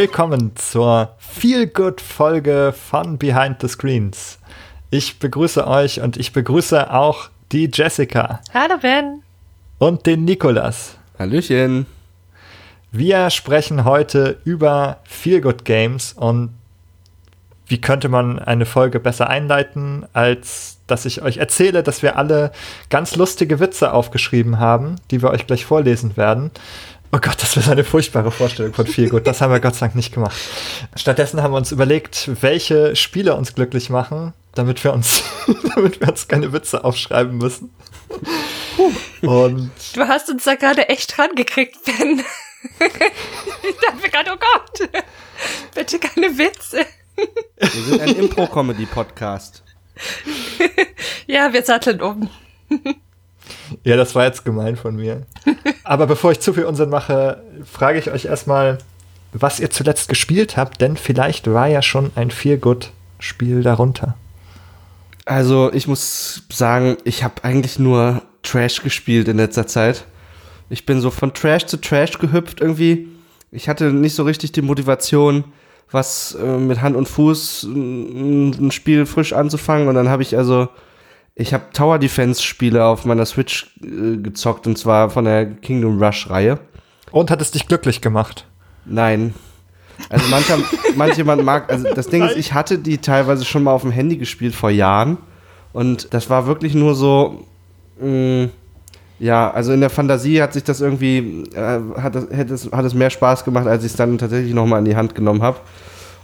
Willkommen zur Feel Good Folge von Behind the Screens. Ich begrüße euch und ich begrüße auch die Jessica. Hallo Ben. Und den Nikolas. Hallöchen. Wir sprechen heute über Feel Good Games und wie könnte man eine Folge besser einleiten, als dass ich euch erzähle, dass wir alle ganz lustige Witze aufgeschrieben haben, die wir euch gleich vorlesen werden. Oh Gott, das wäre eine furchtbare Vorstellung von viel gut. Das haben wir Gott sei Dank nicht gemacht. Stattdessen haben wir uns überlegt, welche Spiele uns glücklich machen, damit wir uns, damit wir uns keine Witze aufschreiben müssen. Und du hast uns da gerade echt rangekriegt, Ben. ich dachte mir gerade, oh Gott, bitte keine Witze. Wir sind ein Impro-Comedy-Podcast. ja, wir satteln um. Ja, das war jetzt gemein von mir. Aber bevor ich zu viel Unsinn mache, frage ich euch erstmal, was ihr zuletzt gespielt habt, denn vielleicht war ja schon ein Feel-Good-Spiel darunter. Also, ich muss sagen, ich habe eigentlich nur Trash gespielt in letzter Zeit. Ich bin so von Trash zu Trash gehüpft irgendwie. Ich hatte nicht so richtig die Motivation, was äh, mit Hand und Fuß ein, ein Spiel frisch anzufangen. Und dann habe ich also ich habe Tower Defense Spiele auf meiner Switch äh, gezockt und zwar von der Kingdom Rush Reihe. Und hat es dich glücklich gemacht? Nein. Also mancher, manchjemand mag, also das Ding ist, ich hatte die teilweise schon mal auf dem Handy gespielt vor Jahren und das war wirklich nur so, mh, mm, ja, also in der Fantasie hat sich das irgendwie, äh, hat, das, hat, es, hat es mehr Spaß gemacht, als ich es dann tatsächlich nochmal in die Hand genommen habe.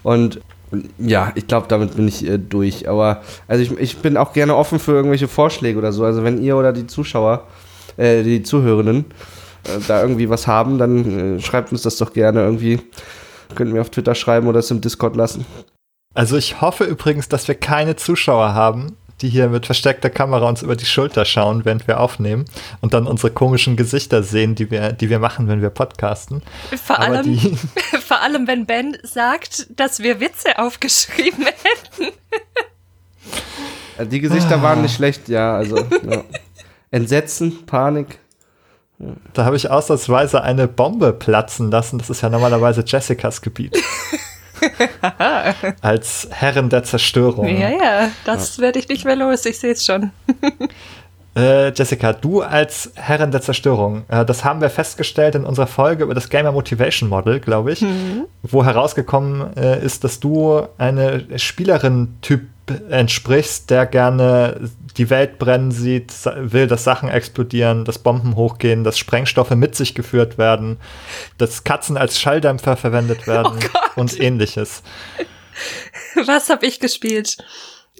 Und ja, ich glaube, damit bin ich äh, durch. Aber also ich, ich bin auch gerne offen für irgendwelche Vorschläge oder so. Also wenn ihr oder die Zuschauer, äh, die Zuhörenden äh, da irgendwie was haben, dann äh, schreibt uns das doch gerne irgendwie. Könnt mir auf Twitter schreiben oder es im Discord lassen. Also ich hoffe übrigens, dass wir keine Zuschauer haben, die hier mit versteckter Kamera uns über die Schulter schauen, während wir aufnehmen und dann unsere komischen Gesichter sehen, die wir, die wir machen, wenn wir podcasten. Vor, allem, vor allem, wenn Ben sagt, dass wir Witze aufgeschrieben hätten. Die Gesichter waren nicht schlecht, ja, also ja. Entsetzen, Panik. Da habe ich ausnahmsweise eine Bombe platzen lassen. Das ist ja normalerweise Jessicas Gebiet. Als Herrin der Zerstörung. Ja, ja, das ja. werde ich nicht mehr los, ich sehe es schon. äh, Jessica, du als Herrin der Zerstörung, äh, das haben wir festgestellt in unserer Folge über das Gamer Motivation Model, glaube ich, mhm. wo herausgekommen äh, ist, dass du eine Spielerin-Typ entsprichst, der gerne die Welt brennen sieht, will, dass Sachen explodieren, dass Bomben hochgehen, dass Sprengstoffe mit sich geführt werden, dass Katzen als Schalldämpfer verwendet oh werden oh und ähnliches. Was habe ich gespielt?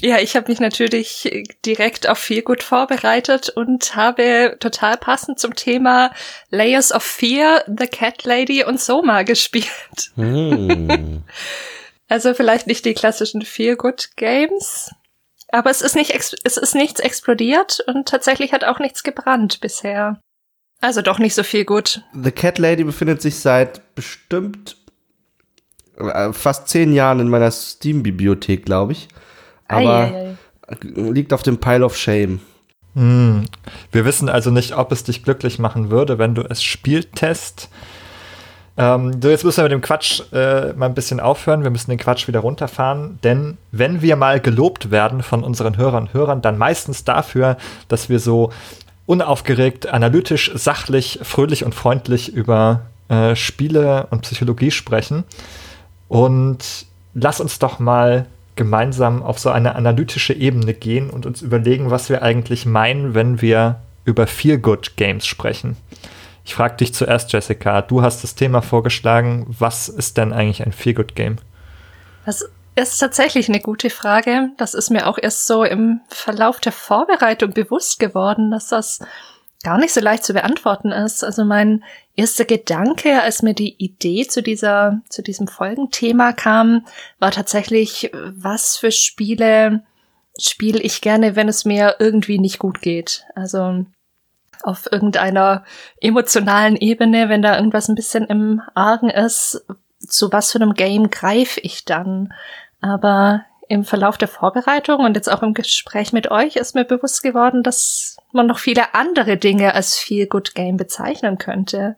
Ja, ich habe mich natürlich direkt auf viel gut vorbereitet und habe total passend zum Thema Layers of Fear, The Cat Lady und Soma gespielt. Mm. also vielleicht nicht die klassischen Feel Good Games, aber es ist nicht, es ist nichts explodiert und tatsächlich hat auch nichts gebrannt bisher. Also doch nicht so viel gut. The Cat Lady befindet sich seit bestimmt äh, fast zehn Jahren in meiner Steam-Bibliothek, glaube ich. Aber ei, ei, ei. liegt auf dem Pile of Shame. Hm. Wir wissen also nicht, ob es dich glücklich machen würde, wenn du es spieltest. Ähm, so, jetzt müssen wir mit dem Quatsch äh, mal ein bisschen aufhören. Wir müssen den Quatsch wieder runterfahren, denn wenn wir mal gelobt werden von unseren Hörern und Hörern, dann meistens dafür, dass wir so unaufgeregt, analytisch, sachlich, fröhlich und freundlich über äh, Spiele und Psychologie sprechen. Und lass uns doch mal gemeinsam auf so eine analytische Ebene gehen und uns überlegen, was wir eigentlich meinen, wenn wir über Feel-Good-Games sprechen. Ich frage dich zuerst, Jessica. Du hast das Thema vorgeschlagen. Was ist denn eigentlich ein Feel-Good-Game? Das ist tatsächlich eine gute Frage. Das ist mir auch erst so im Verlauf der Vorbereitung bewusst geworden, dass das gar nicht so leicht zu beantworten ist. Also mein erster Gedanke, als mir die Idee zu dieser, zu diesem Folgenthema kam, war tatsächlich, was für Spiele spiele ich gerne, wenn es mir irgendwie nicht gut geht. Also auf irgendeiner emotionalen Ebene, wenn da irgendwas ein bisschen im Argen ist, zu was für einem Game greife ich dann? Aber im Verlauf der Vorbereitung und jetzt auch im Gespräch mit euch ist mir bewusst geworden, dass man noch viele andere Dinge als Feel Good Game bezeichnen könnte.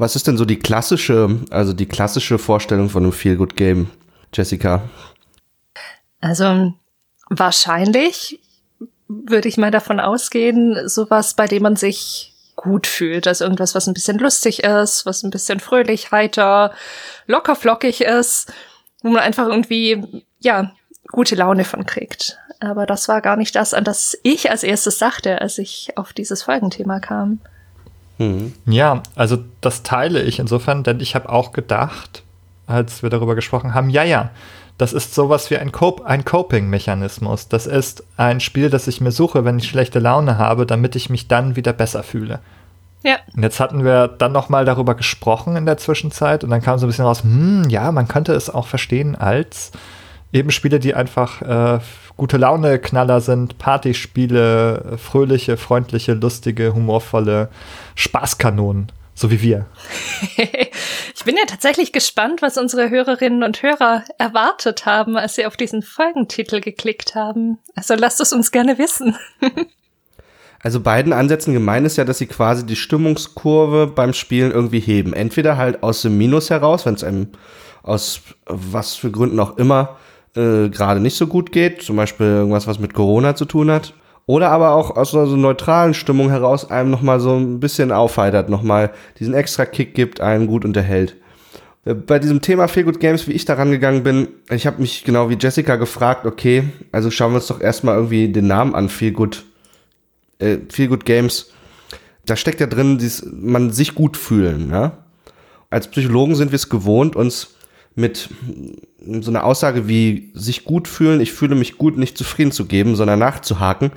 Was ist denn so die klassische, also die klassische Vorstellung von einem Feel-Good-Game, Jessica? Also wahrscheinlich würde ich mal davon ausgehen, sowas, bei dem man sich gut fühlt. Also irgendwas, was ein bisschen lustig ist, was ein bisschen fröhlich, heiter, locker flockig ist, wo man einfach irgendwie, ja, gute Laune von kriegt. Aber das war gar nicht das, an das ich als erstes dachte, als ich auf dieses Folgenthema kam. Mhm. Ja, also das teile ich insofern, denn ich habe auch gedacht, als wir darüber gesprochen haben, ja, ja, das ist sowas wie ein, Cop ein Coping-Mechanismus. Das ist ein Spiel, das ich mir suche, wenn ich schlechte Laune habe, damit ich mich dann wieder besser fühle. Ja. Und jetzt hatten wir dann nochmal darüber gesprochen in der Zwischenzeit und dann kam so ein bisschen raus, hm, ja, man könnte es auch verstehen als eben Spiele, die einfach äh, gute Laune-Knaller sind, Partyspiele, fröhliche, freundliche, lustige, humorvolle Spaßkanonen, so wie wir. Ich bin ja tatsächlich gespannt, was unsere Hörerinnen und Hörer erwartet haben, als sie auf diesen Folgentitel geklickt haben. Also lasst es uns gerne wissen. Also beiden Ansätzen gemein ist ja, dass sie quasi die Stimmungskurve beim Spielen irgendwie heben. Entweder halt aus dem Minus heraus, wenn es einem aus was für Gründen auch immer äh, gerade nicht so gut geht, zum Beispiel irgendwas, was mit Corona zu tun hat, oder aber auch aus einer so neutralen Stimmung heraus einem nochmal so ein bisschen aufheitert, nochmal diesen extra Kick gibt, einen gut unterhält. Äh, bei diesem Thema Feel Good Games, wie ich da rangegangen bin, ich habe mich genau wie Jessica gefragt, okay, also schauen wir uns doch erstmal irgendwie den Namen an, Feel Good, äh, Feel Good Games. Da steckt ja drin, dieses, man sich gut fühlen. Ja? Als Psychologen sind wir es gewohnt, uns mit so einer Aussage wie sich gut fühlen, ich fühle mich gut, nicht zufrieden zu geben, sondern nachzuhaken,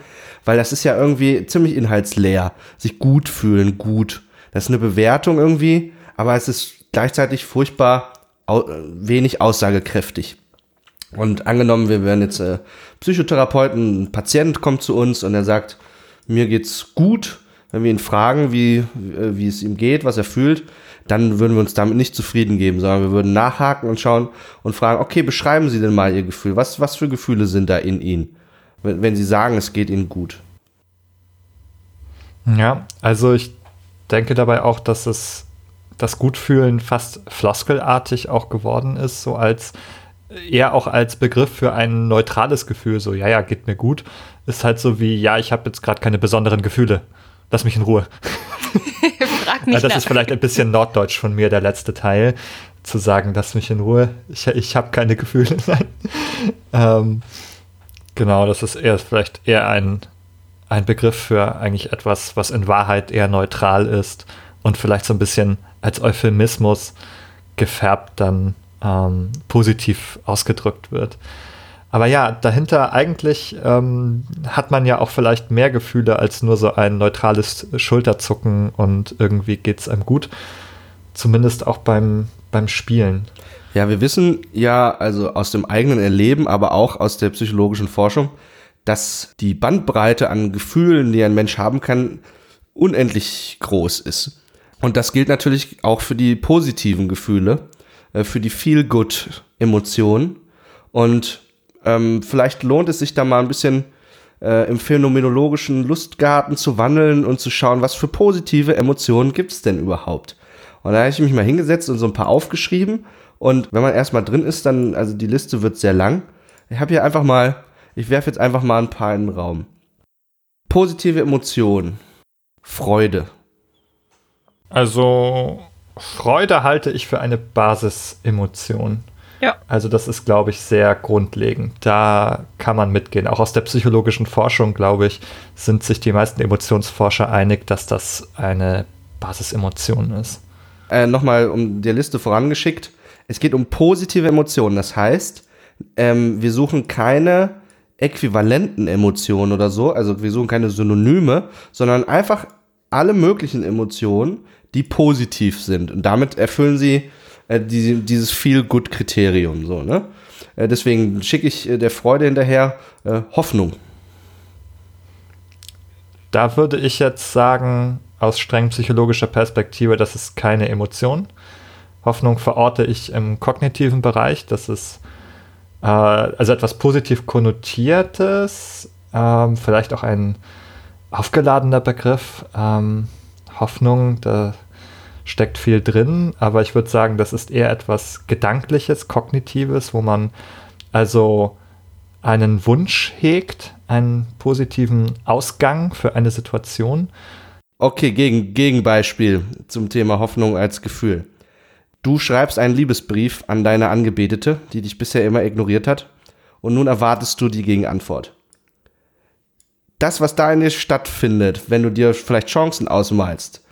weil das ist ja irgendwie ziemlich inhaltsleer. Sich gut fühlen, gut. Das ist eine Bewertung irgendwie, aber es ist gleichzeitig furchtbar au wenig aussagekräftig. Und angenommen, wir wären jetzt äh, Psychotherapeuten, ein Patient kommt zu uns und er sagt, mir geht's gut, wenn wir ihn fragen, wie, äh, wie es ihm geht, was er fühlt, dann würden wir uns damit nicht zufrieden geben, sondern wir würden nachhaken und schauen und fragen, okay, beschreiben Sie denn mal Ihr Gefühl. Was, was für Gefühle sind da in Ihnen, wenn, wenn Sie sagen, es geht Ihnen gut? Ja, also ich denke dabei auch, dass es das Gutfühlen fast floskelartig auch geworden ist, so als eher auch als Begriff für ein neutrales Gefühl, so ja, ja, geht mir gut, ist halt so wie, ja, ich habe jetzt gerade keine besonderen Gefühle. Lass mich in Ruhe. Frag mich das nach. ist vielleicht ein bisschen norddeutsch von mir, der letzte Teil, zu sagen, lass mich in Ruhe. Ich, ich habe keine Gefühle. ähm, genau, das ist eher vielleicht eher ein, ein Begriff für eigentlich etwas, was in Wahrheit eher neutral ist und vielleicht so ein bisschen als Euphemismus gefärbt dann ähm, positiv ausgedrückt wird. Aber ja, dahinter eigentlich ähm, hat man ja auch vielleicht mehr Gefühle als nur so ein neutrales Schulterzucken und irgendwie geht es einem gut. Zumindest auch beim, beim Spielen. Ja, wir wissen ja also aus dem eigenen Erleben, aber auch aus der psychologischen Forschung, dass die Bandbreite an Gefühlen, die ein Mensch haben kann, unendlich groß ist. Und das gilt natürlich auch für die positiven Gefühle, äh, für die Feel-Good-Emotionen. Und ähm, vielleicht lohnt es sich da mal ein bisschen äh, im phänomenologischen Lustgarten zu wandeln und zu schauen, was für positive Emotionen gibt es denn überhaupt. Und da habe ich mich mal hingesetzt und so ein paar aufgeschrieben. Und wenn man erstmal drin ist, dann, also die Liste wird sehr lang. Ich habe hier einfach mal, ich werfe jetzt einfach mal ein paar in den Raum. Positive Emotionen. Freude. Also Freude halte ich für eine Basisemotion. Ja. Also das ist, glaube ich, sehr grundlegend. Da kann man mitgehen. Auch aus der psychologischen Forschung, glaube ich, sind sich die meisten Emotionsforscher einig, dass das eine Basisemotion ist. Äh, Nochmal um die Liste vorangeschickt. Es geht um positive Emotionen. Das heißt, ähm, wir suchen keine äquivalenten Emotionen oder so. Also wir suchen keine Synonyme, sondern einfach alle möglichen Emotionen, die positiv sind. Und damit erfüllen sie äh, die, dieses Feel-Good-Kriterium. So, ne? Äh, deswegen schicke ich äh, der Freude hinterher äh, Hoffnung. Da würde ich jetzt sagen, aus streng psychologischer Perspektive, das ist keine Emotion. Hoffnung verorte ich im kognitiven Bereich. Das ist äh, also etwas positiv konnotiertes, ähm, vielleicht auch ein aufgeladener Begriff. Ähm, Hoffnung, da steckt viel drin, aber ich würde sagen, das ist eher etwas Gedankliches, Kognitives, wo man also einen Wunsch hegt, einen positiven Ausgang für eine Situation. Okay, gegen, Gegenbeispiel zum Thema Hoffnung als Gefühl. Du schreibst einen Liebesbrief an deine Angebetete, die dich bisher immer ignoriert hat, und nun erwartest du die Gegenantwort. Das, was da in dir stattfindet, wenn du dir vielleicht Chancen ausmalst,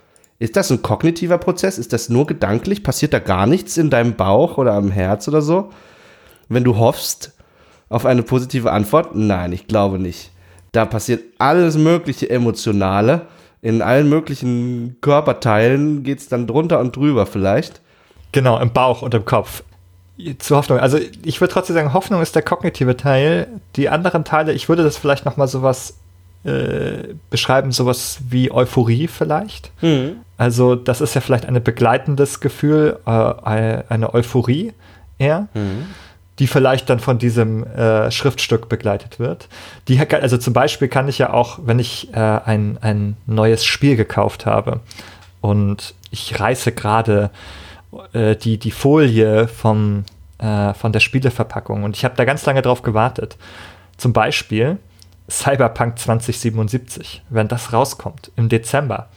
ist das ein kognitiver Prozess? Ist das nur gedanklich? Passiert da gar nichts in deinem Bauch oder am Herz oder so? Wenn du hoffst auf eine positive Antwort? Nein, ich glaube nicht. Da passiert alles mögliche Emotionale. In allen möglichen Körperteilen geht es dann drunter und drüber vielleicht. Genau, im Bauch und im Kopf. Zu Hoffnung. Also ich würde trotzdem sagen, Hoffnung ist der kognitive Teil. Die anderen Teile, ich würde das vielleicht noch mal sowas äh, beschreiben, sowas wie Euphorie vielleicht. Mhm. Also das ist ja vielleicht ein begleitendes Gefühl, äh, eine Euphorie eher. Mhm die vielleicht dann von diesem äh, Schriftstück begleitet wird. Die, also zum Beispiel kann ich ja auch, wenn ich äh, ein, ein neues Spiel gekauft habe und ich reiße gerade äh, die, die Folie vom, äh, von der Spieleverpackung und ich habe da ganz lange drauf gewartet. Zum Beispiel Cyberpunk 2077, wenn das rauskommt im Dezember.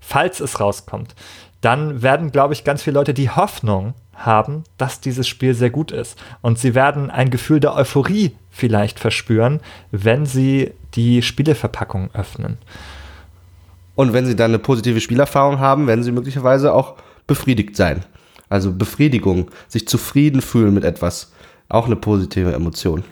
Falls es rauskommt, dann werden, glaube ich, ganz viele Leute die Hoffnung haben, dass dieses Spiel sehr gut ist. Und sie werden ein Gefühl der Euphorie vielleicht verspüren, wenn sie die Spieleverpackung öffnen. Und wenn sie dann eine positive Spielerfahrung haben, werden sie möglicherweise auch befriedigt sein. Also Befriedigung, sich zufrieden fühlen mit etwas. Auch eine positive Emotion.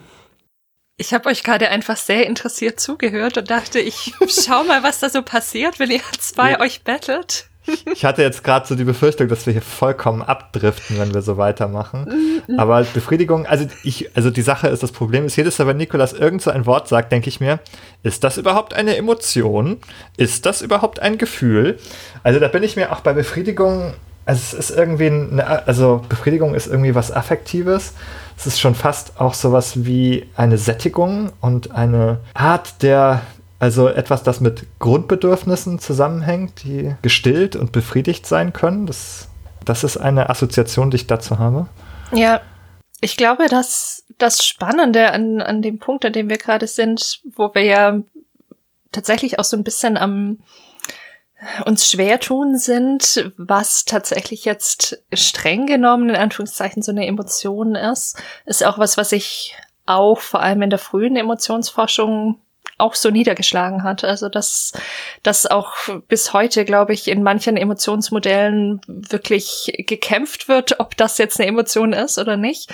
Ich habe euch gerade einfach sehr interessiert zugehört und dachte, ich schau mal, was da so passiert, wenn ihr zwei ja. euch bettelt. Ich hatte jetzt gerade so die Befürchtung, dass wir hier vollkommen abdriften, wenn wir so weitermachen. Mhm. Aber Befriedigung, also ich, also die Sache ist, das Problem ist, jedes Mal, wenn Nikolas irgend so ein Wort sagt, denke ich mir, ist das überhaupt eine Emotion? Ist das überhaupt ein Gefühl? Also da bin ich mir auch bei Befriedigung, also es ist irgendwie eine, also Befriedigung ist irgendwie was Affektives. Es ist schon fast auch sowas wie eine Sättigung und eine Art der also etwas, das mit Grundbedürfnissen zusammenhängt, die gestillt und befriedigt sein können. Das, das ist eine Assoziation, die ich dazu habe. Ja, ich glaube, dass das Spannende an, an dem Punkt, an dem wir gerade sind, wo wir ja tatsächlich auch so ein bisschen am uns schwer tun sind, was tatsächlich jetzt streng genommen in Anführungszeichen so eine Emotion ist, ist auch was, was ich auch vor allem in der frühen Emotionsforschung auch so niedergeschlagen hat. Also dass das auch bis heute, glaube ich, in manchen Emotionsmodellen wirklich gekämpft wird, ob das jetzt eine Emotion ist oder nicht,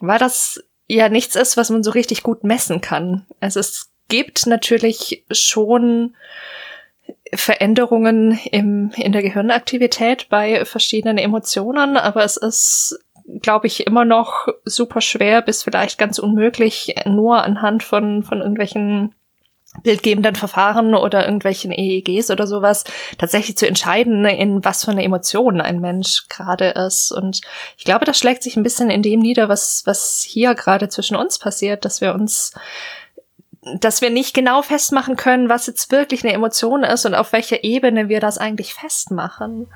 weil das ja nichts ist, was man so richtig gut messen kann. Also es gibt natürlich schon Veränderungen im, in der Gehirnaktivität bei verschiedenen Emotionen, aber es ist glaube ich, immer noch super schwer bis vielleicht ganz unmöglich, nur anhand von, von irgendwelchen bildgebenden Verfahren oder irgendwelchen EEGs oder sowas tatsächlich zu entscheiden, in was für eine Emotion ein Mensch gerade ist. Und ich glaube, das schlägt sich ein bisschen in dem nieder, was, was hier gerade zwischen uns passiert, dass wir uns dass wir nicht genau festmachen können, was jetzt wirklich eine Emotion ist und auf welcher Ebene wir das eigentlich festmachen.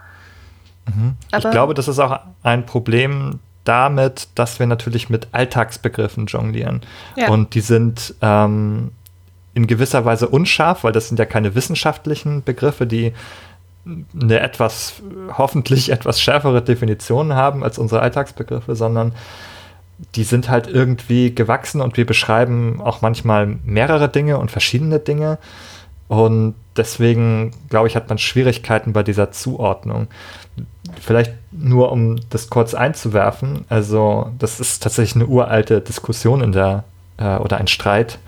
Mhm. ich glaube, das ist auch ein Problem damit, dass wir natürlich mit Alltagsbegriffen jonglieren. Ja. Und die sind ähm, in gewisser Weise unscharf, weil das sind ja keine wissenschaftlichen Begriffe, die eine etwas, hoffentlich etwas schärfere Definition haben als unsere Alltagsbegriffe, sondern die sind halt irgendwie gewachsen und wir beschreiben auch manchmal mehrere Dinge und verschiedene Dinge. Und deswegen, glaube ich, hat man Schwierigkeiten bei dieser Zuordnung. Vielleicht nur, um das kurz einzuwerfen. Also, das ist tatsächlich eine uralte Diskussion in der, äh, oder ein Streit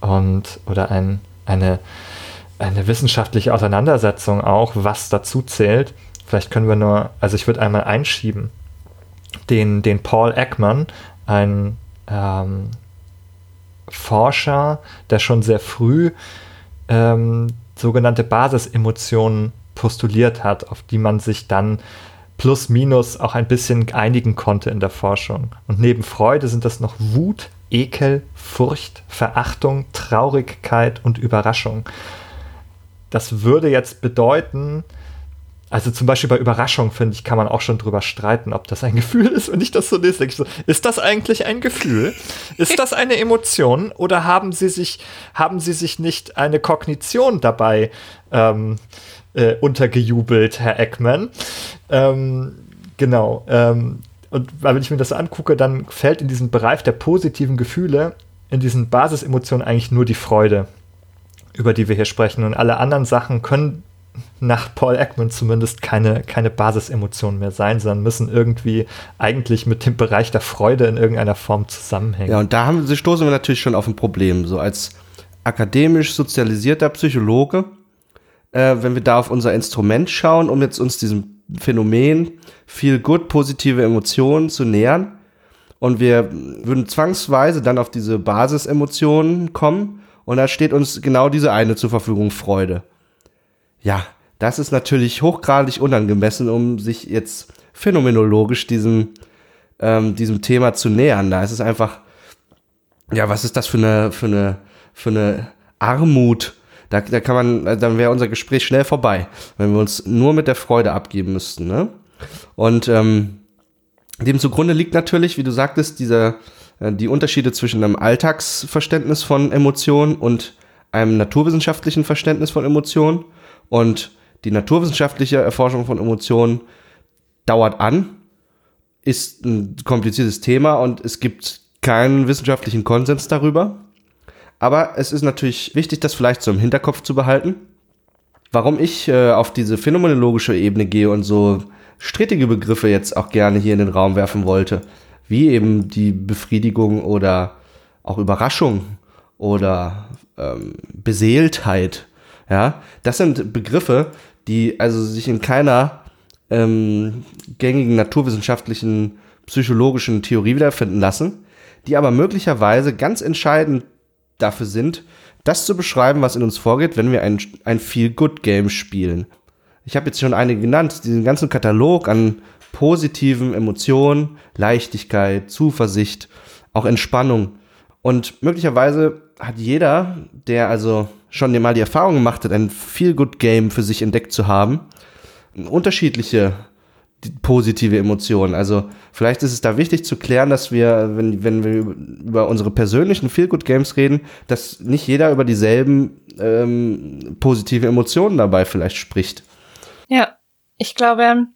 und oder ein, eine, eine wissenschaftliche Auseinandersetzung auch, was dazu zählt. Vielleicht können wir nur, also ich würde einmal einschieben, den, den Paul Ekman, ein ähm, Forscher, der schon sehr früh ähm, sogenannte Basisemotionen postuliert hat, auf die man sich dann plus minus auch ein bisschen einigen konnte in der Forschung. Und neben Freude sind das noch Wut, Ekel, Furcht, Verachtung, Traurigkeit und Überraschung. Das würde jetzt bedeuten, also zum Beispiel bei Überraschung, finde ich, kann man auch schon drüber streiten, ob das ein Gefühl ist. Wenn ich das so lese, denke ich so, ist das eigentlich ein Gefühl? ist das eine Emotion? Oder haben sie sich, haben sie sich nicht eine Kognition dabei ähm, äh, untergejubelt, Herr Eckmann? Ähm, genau. Ähm, und wenn ich mir das angucke, dann fällt in diesen Bereich der positiven Gefühle, in diesen Basisemotionen eigentlich nur die Freude, über die wir hier sprechen. Und alle anderen Sachen können nach Paul Ekman zumindest keine, keine Basisemotionen mehr sein, sondern müssen irgendwie eigentlich mit dem Bereich der Freude in irgendeiner Form zusammenhängen. Ja, und da haben, stoßen wir natürlich schon auf ein Problem. So als akademisch sozialisierter Psychologe, äh, wenn wir da auf unser Instrument schauen, um jetzt uns diesem Phänomen viel gut positive Emotionen zu nähern, und wir würden zwangsweise dann auf diese Basisemotionen kommen, und da steht uns genau diese eine zur Verfügung, Freude ja, das ist natürlich hochgradig unangemessen, um sich jetzt phänomenologisch diesem, ähm, diesem Thema zu nähern. Da ist es einfach, ja, was ist das für eine, für eine, für eine Armut? Da, da kann man, dann wäre unser Gespräch schnell vorbei, wenn wir uns nur mit der Freude abgeben müssten. Ne? Und ähm, dem zugrunde liegt natürlich, wie du sagtest, dieser, äh, die Unterschiede zwischen einem Alltagsverständnis von Emotionen und einem naturwissenschaftlichen Verständnis von Emotionen. Und die naturwissenschaftliche Erforschung von Emotionen dauert an, ist ein kompliziertes Thema und es gibt keinen wissenschaftlichen Konsens darüber. Aber es ist natürlich wichtig, das vielleicht so im Hinterkopf zu behalten. Warum ich äh, auf diese phänomenologische Ebene gehe und so strittige Begriffe jetzt auch gerne hier in den Raum werfen wollte, wie eben die Befriedigung oder auch Überraschung oder ähm, Beseeltheit ja, das sind Begriffe, die also sich in keiner ähm, gängigen naturwissenschaftlichen psychologischen Theorie wiederfinden lassen, die aber möglicherweise ganz entscheidend dafür sind, das zu beschreiben, was in uns vorgeht, wenn wir ein, ein Feel-Good-Game spielen. Ich habe jetzt schon einige genannt, diesen ganzen Katalog an positiven Emotionen, Leichtigkeit, Zuversicht, auch Entspannung. Und möglicherweise hat jeder, der also schon mal die Erfahrung gemacht hat, ein Feel-Good-Game für sich entdeckt zu haben, unterschiedliche positive Emotionen. Also vielleicht ist es da wichtig zu klären, dass wir, wenn, wenn wir über unsere persönlichen Feel-Good-Games reden, dass nicht jeder über dieselben ähm, positive Emotionen dabei vielleicht spricht. Ja, ich glaube,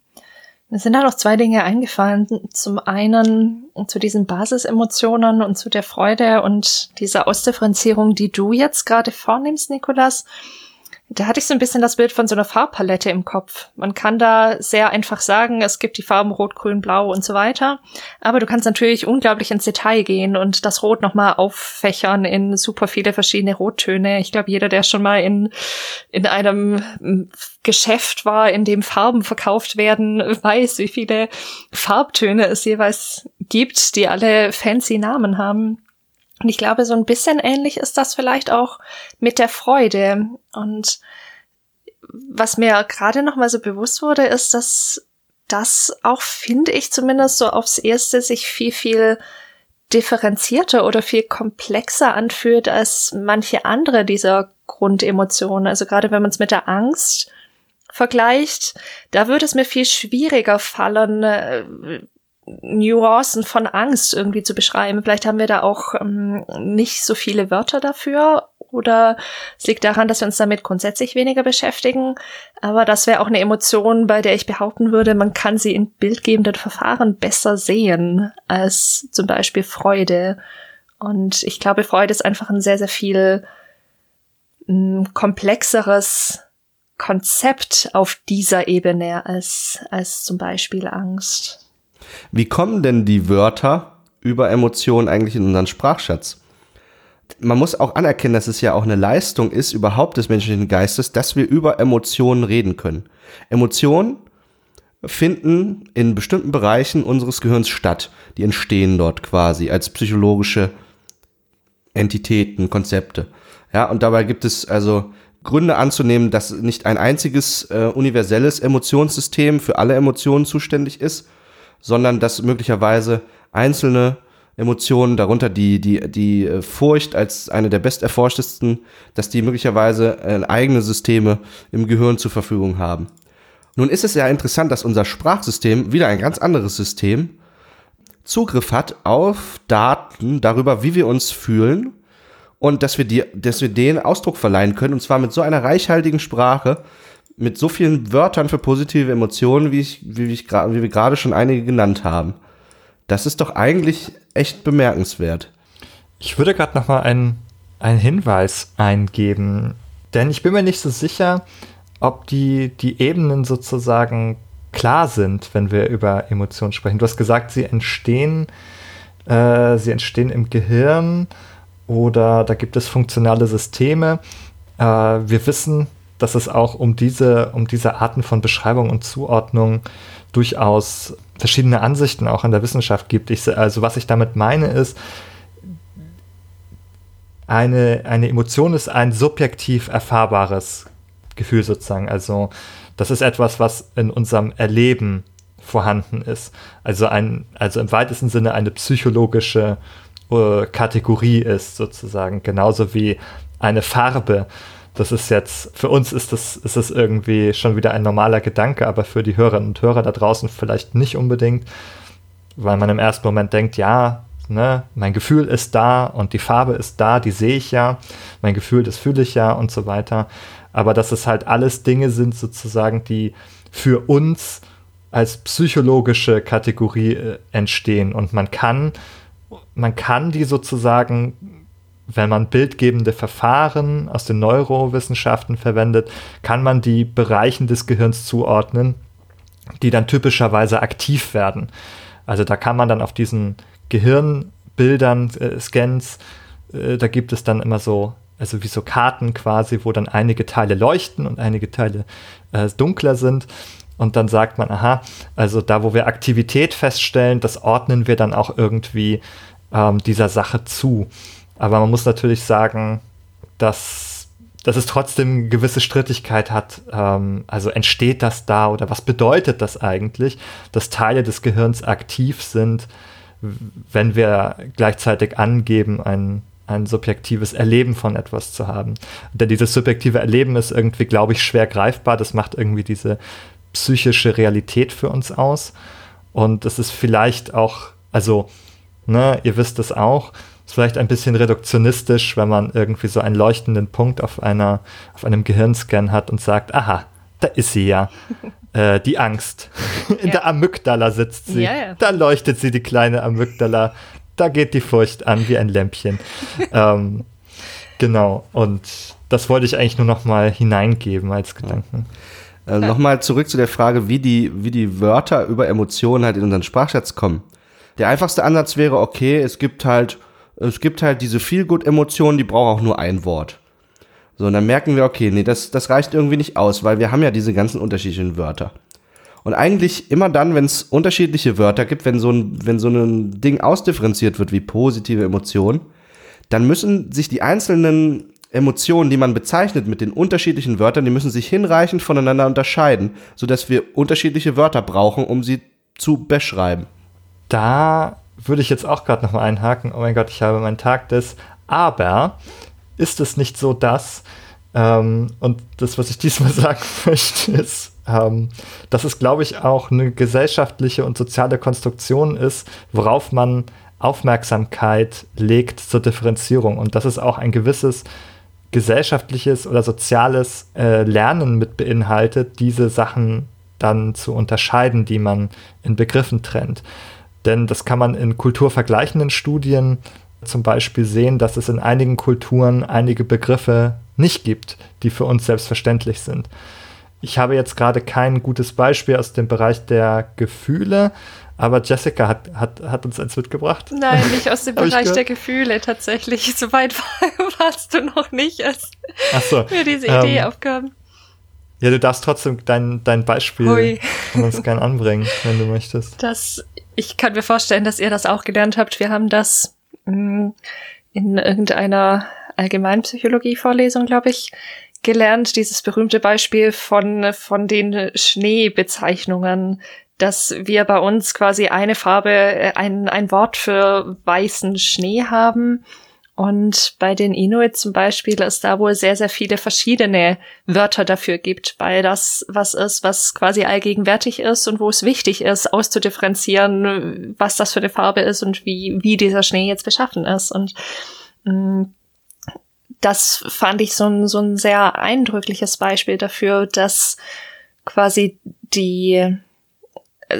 mir sind da noch zwei Dinge eingefallen. Zum einen zu diesen Basisemotionen und zu der Freude und dieser Ausdifferenzierung, die du jetzt gerade vornimmst, Nikolas. Da hatte ich so ein bisschen das Bild von so einer Farbpalette im Kopf. Man kann da sehr einfach sagen, es gibt die Farben Rot, Grün, Blau und so weiter. Aber du kannst natürlich unglaublich ins Detail gehen und das Rot nochmal auffächern in super viele verschiedene Rottöne. Ich glaube, jeder, der schon mal in, in einem Geschäft war, in dem Farben verkauft werden, weiß, wie viele Farbtöne es jeweils gibt, die alle fancy Namen haben. Und ich glaube, so ein bisschen ähnlich ist das vielleicht auch mit der Freude. Und was mir gerade noch mal so bewusst wurde, ist, dass das auch, finde ich zumindest so aufs erste, sich viel, viel differenzierter oder viel komplexer anfühlt als manche andere dieser Grundemotionen. Also gerade wenn man es mit der Angst vergleicht, da würde es mir viel schwieriger fallen, äh, Nuancen von Angst irgendwie zu beschreiben. Vielleicht haben wir da auch ähm, nicht so viele Wörter dafür oder es liegt daran, dass wir uns damit grundsätzlich weniger beschäftigen. Aber das wäre auch eine Emotion, bei der ich behaupten würde, man kann sie in bildgebenden Verfahren besser sehen als zum Beispiel Freude. Und ich glaube, Freude ist einfach ein sehr, sehr viel mh, komplexeres Konzept auf dieser Ebene als, als zum Beispiel Angst. Wie kommen denn die Wörter über Emotionen eigentlich in unseren Sprachschatz? Man muss auch anerkennen, dass es ja auch eine Leistung ist überhaupt des menschlichen Geistes, dass wir über Emotionen reden können. Emotionen finden in bestimmten Bereichen unseres Gehirns statt. Die entstehen dort quasi als psychologische Entitäten, Konzepte. Ja, und dabei gibt es also Gründe anzunehmen, dass nicht ein einziges äh, universelles Emotionssystem für alle Emotionen zuständig ist, sondern dass möglicherweise einzelne Emotionen, darunter die, die, die äh, Furcht als eine der besterforschtesten, dass die möglicherweise äh, eigene Systeme im Gehirn zur Verfügung haben. Nun ist es ja interessant, dass unser Sprachsystem, wieder ein ganz anderes System, Zugriff hat auf Daten darüber, wie wir uns fühlen und dass wir, die, dass wir denen Ausdruck verleihen können, und zwar mit so einer reichhaltigen Sprache, mit so vielen Wörtern für positive Emotionen, wie, ich, wie, ich, wie wir gerade schon einige genannt haben. Das ist doch eigentlich echt bemerkenswert. Ich würde gerade noch mal einen, einen Hinweis eingeben, denn ich bin mir nicht so sicher, ob die, die Ebenen sozusagen klar sind, wenn wir über Emotionen sprechen. Du hast gesagt, sie entstehen, äh, sie entstehen im Gehirn oder da gibt es funktionale Systeme. Äh, wir wissen, dass es auch um diese, um diese Arten von Beschreibung und Zuordnung durchaus verschiedene Ansichten auch in der Wissenschaft gibt. Ich, also was ich damit meine ist, eine, eine Emotion ist ein subjektiv erfahrbares Gefühl sozusagen. Also das ist etwas, was in unserem Erleben vorhanden ist. Also ein, also im weitesten Sinne eine psychologische äh, Kategorie ist sozusagen, genauso wie eine Farbe. Das ist jetzt, für uns ist das, ist das irgendwie schon wieder ein normaler Gedanke, aber für die Hörerinnen und Hörer da draußen vielleicht nicht unbedingt, weil man im ersten Moment denkt, ja, ne, mein Gefühl ist da und die Farbe ist da, die sehe ich ja, mein Gefühl, das fühle ich ja und so weiter. Aber dass es halt alles Dinge sind sozusagen, die für uns als psychologische Kategorie äh, entstehen. Und man kann man kann die sozusagen wenn man bildgebende Verfahren aus den Neurowissenschaften verwendet, kann man die Bereichen des Gehirns zuordnen, die dann typischerweise aktiv werden. Also da kann man dann auf diesen Gehirnbildern, äh, Scans, äh, da gibt es dann immer so also wie so Karten quasi, wo dann einige Teile leuchten und einige Teile äh, dunkler sind. Und dann sagt man, aha, also da, wo wir Aktivität feststellen, das ordnen wir dann auch irgendwie ähm, dieser Sache zu. Aber man muss natürlich sagen, dass, dass es trotzdem gewisse Strittigkeit hat. Ähm, also entsteht das da oder was bedeutet das eigentlich, dass Teile des Gehirns aktiv sind, wenn wir gleichzeitig angeben, ein ein subjektives Erleben von etwas zu haben. Denn dieses subjektive Erleben ist irgendwie, glaube ich, schwer greifbar. Das macht irgendwie diese psychische Realität für uns aus. Und es ist vielleicht auch, also, ne, ihr wisst es auch, ist vielleicht ein bisschen reduktionistisch, wenn man irgendwie so einen leuchtenden Punkt auf einer, auf einem Gehirnscan hat und sagt, aha, da ist sie ja. Äh, die Angst. In ja. der Amygdala sitzt sie. Ja, ja. Da leuchtet sie, die kleine Amygdala da geht die Furcht an wie ein Lämpchen. ähm, genau, und das wollte ich eigentlich nur noch mal hineingeben als Gedanken. Äh, Nochmal zurück zu der Frage, wie die, wie die Wörter über Emotionen halt in unseren Sprachschatz kommen. Der einfachste Ansatz wäre, okay, es gibt halt, es gibt halt diese Feelgood-Emotionen, die brauchen auch nur ein Wort. So, und dann merken wir, okay, nee, das, das reicht irgendwie nicht aus, weil wir haben ja diese ganzen unterschiedlichen Wörter. Und eigentlich immer dann, wenn es unterschiedliche Wörter gibt, wenn so, ein, wenn so ein Ding ausdifferenziert wird wie positive Emotionen, dann müssen sich die einzelnen Emotionen, die man bezeichnet mit den unterschiedlichen Wörtern, die müssen sich hinreichend voneinander unterscheiden, sodass wir unterschiedliche Wörter brauchen, um sie zu beschreiben. Da würde ich jetzt auch gerade nochmal einhaken. Oh mein Gott, ich habe meinen Tag des. Aber ist es nicht so, dass, ähm, und das, was ich diesmal sagen möchte, ist, ähm, dass es, glaube ich, auch eine gesellschaftliche und soziale Konstruktion ist, worauf man Aufmerksamkeit legt zur Differenzierung. Und dass es auch ein gewisses gesellschaftliches oder soziales äh, Lernen mit beinhaltet, diese Sachen dann zu unterscheiden, die man in Begriffen trennt. Denn das kann man in kulturvergleichenden Studien zum Beispiel sehen, dass es in einigen Kulturen einige Begriffe nicht gibt, die für uns selbstverständlich sind. Ich habe jetzt gerade kein gutes Beispiel aus dem Bereich der Gefühle, aber Jessica hat, hat, hat uns eins mitgebracht. Nein, nicht aus dem Bereich der Gefühle tatsächlich. So weit warst du noch nicht, als so, wir diese Idee ähm, aufgaben. Ja, du darfst trotzdem dein, dein Beispiel von uns gern anbringen, wenn du möchtest. Das, ich kann mir vorstellen, dass ihr das auch gelernt habt. Wir haben das mm, in irgendeiner Allgemeinpsychologie-Vorlesung, glaube ich, gelernt, dieses berühmte Beispiel von, von den Schneebezeichnungen, dass wir bei uns quasi eine Farbe, äh, ein, ein Wort für weißen Schnee haben Und bei den Inuit zum Beispiel ist da wohl sehr, sehr viele verschiedene Wörter dafür gibt, weil das was ist, was quasi allgegenwärtig ist und wo es wichtig ist, auszudifferenzieren, was das für eine Farbe ist und wie, wie dieser Schnee jetzt beschaffen ist. Und mh, mm, das fand ich so ein, so ein sehr eindrückliches Beispiel dafür, dass quasi die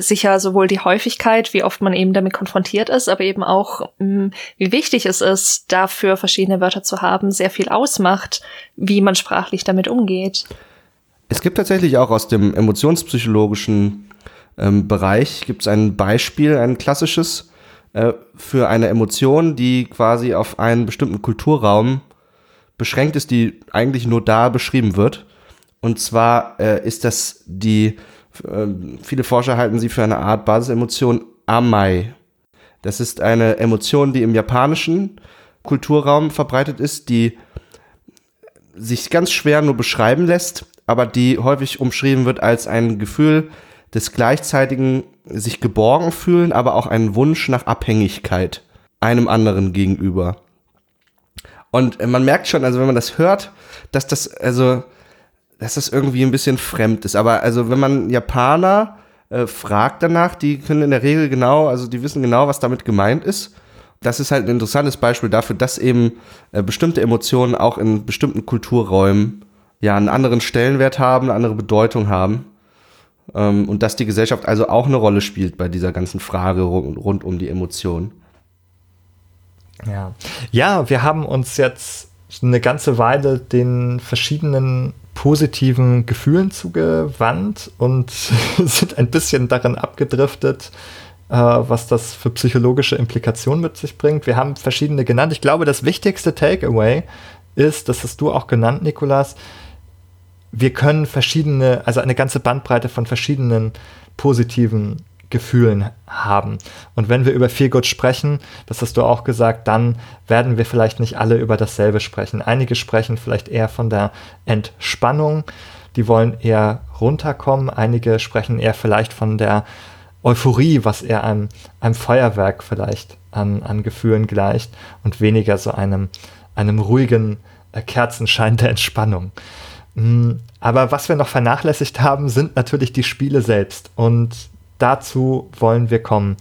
sicher sowohl die Häufigkeit, wie oft man eben damit konfrontiert ist, aber eben auch, mm, wie wichtig es ist, dafür verschiedene Wörter zu haben, sehr viel ausmacht, wie man sprachlich damit umgeht. Es gibt tatsächlich auch aus dem emotionspsychologischen ähm, Bereich gibt es ein Beispiel, ein klassisches äh, für eine Emotion, die quasi auf einen bestimmten Kulturraum beschränkt ist, die eigentlich nur da beschrieben wird. Und zwar äh, ist das die viele Forscher halten sie für eine Art Basisemotion Amai. Das ist eine Emotion, die im japanischen Kulturraum verbreitet ist, die sich ganz schwer nur beschreiben lässt, aber die häufig umschrieben wird als ein Gefühl des gleichzeitigen sich geborgen fühlen, aber auch einen Wunsch nach Abhängigkeit einem anderen gegenüber. Und man merkt schon, also wenn man das hört, dass das, also dass das irgendwie ein bisschen fremd ist. Aber also wenn man Japaner äh, fragt danach, die können in der Regel genau, also die wissen genau, was damit gemeint ist. Das ist halt ein interessantes Beispiel dafür, dass eben äh, bestimmte Emotionen auch in bestimmten Kulturräumen ja einen anderen Stellenwert haben, eine andere Bedeutung haben. Ähm, und dass die Gesellschaft also auch eine Rolle spielt bei dieser ganzen Frage rund, rund um die Emotionen. Ja. ja, wir haben uns jetzt eine ganze Weile den verschiedenen positiven Gefühlen zugewandt und sind ein bisschen darin abgedriftet, äh, was das für psychologische Implikationen mit sich bringt. Wir haben verschiedene genannt. Ich glaube, das wichtigste Takeaway ist, das hast du auch genannt, Nikolas, wir können verschiedene, also eine ganze Bandbreite von verschiedenen positiven Gefühlen haben. Und wenn wir über Feelgood sprechen, das hast du auch gesagt, dann werden wir vielleicht nicht alle über dasselbe sprechen. Einige sprechen vielleicht eher von der Entspannung, die wollen eher runterkommen. Einige sprechen eher vielleicht von der Euphorie, was eher einem, einem Feuerwerk vielleicht an, an Gefühlen gleicht und weniger so einem, einem ruhigen äh, Kerzenschein der Entspannung. Mm, aber was wir noch vernachlässigt haben, sind natürlich die Spiele selbst. Und dazu wollen wir kommen.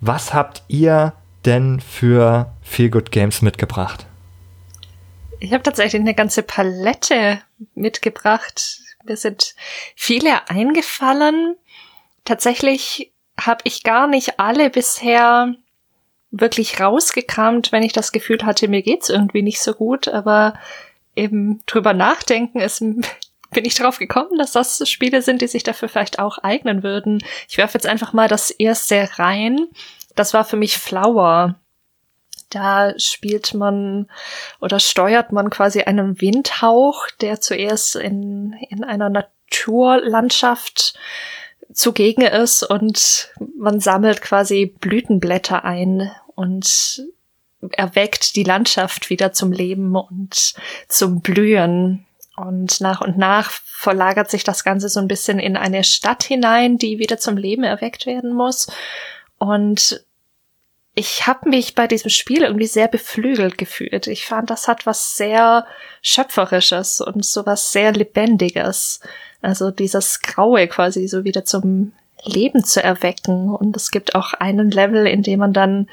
Was habt ihr denn für Feel Good Games mitgebracht? Ich habe tatsächlich eine ganze Palette mitgebracht. Mir sind viele eingefallen. Tatsächlich habe ich gar nicht alle bisher wirklich rausgekramt, wenn ich das Gefühl hatte, mir geht's irgendwie nicht so gut, aber eben drüber nachdenken ist bin ich drauf gekommen, dass das Spiele sind, die sich dafür vielleicht auch eignen würden. Ich werfe jetzt einfach mal das erste rein. Das war für mich Flower. Da spielt man oder steuert man quasi einen Windhauch, der zuerst in, in einer Naturlandschaft zugegen ist und man sammelt quasi Blütenblätter ein und erweckt die Landschaft wieder zum Leben und zum Blühen. Und nach und nach verlagert sich das Ganze so ein bisschen in eine Stadt hinein, die wieder zum Leben erweckt werden muss. Und ich habe mich bei diesem Spiel irgendwie sehr beflügelt gefühlt. Ich fand, das hat was sehr Schöpferisches und so was sehr Lebendiges. Also dieses Graue quasi so wieder zum Leben zu erwecken. Und es gibt auch einen Level, in dem man dann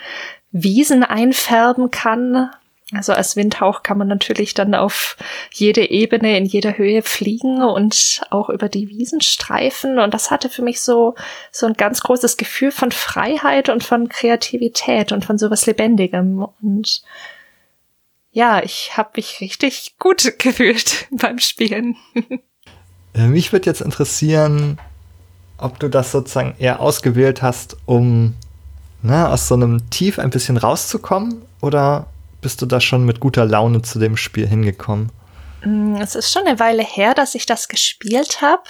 Wiesen einfärben kann also als Windhauch kann man natürlich dann auf jede Ebene, in jeder Höhe fliegen und auch über die Wiesen streifen. Und das hatte für mich so, so ein ganz großes Gefühl von Freiheit und von Kreativität und von sowas Lebendigem. Und ja, ich habe mich richtig gut gefühlt beim Spielen. Äh, mich würde jetzt interessieren, ob du das sozusagen eher ausgewählt hast, um na, aus so einem Tief ein bisschen rauszukommen oder bist du da schon mit guter Laune zu dem Spiel hingekommen? Mm, es ist schon eine Weile her, dass ich das gespielt habe.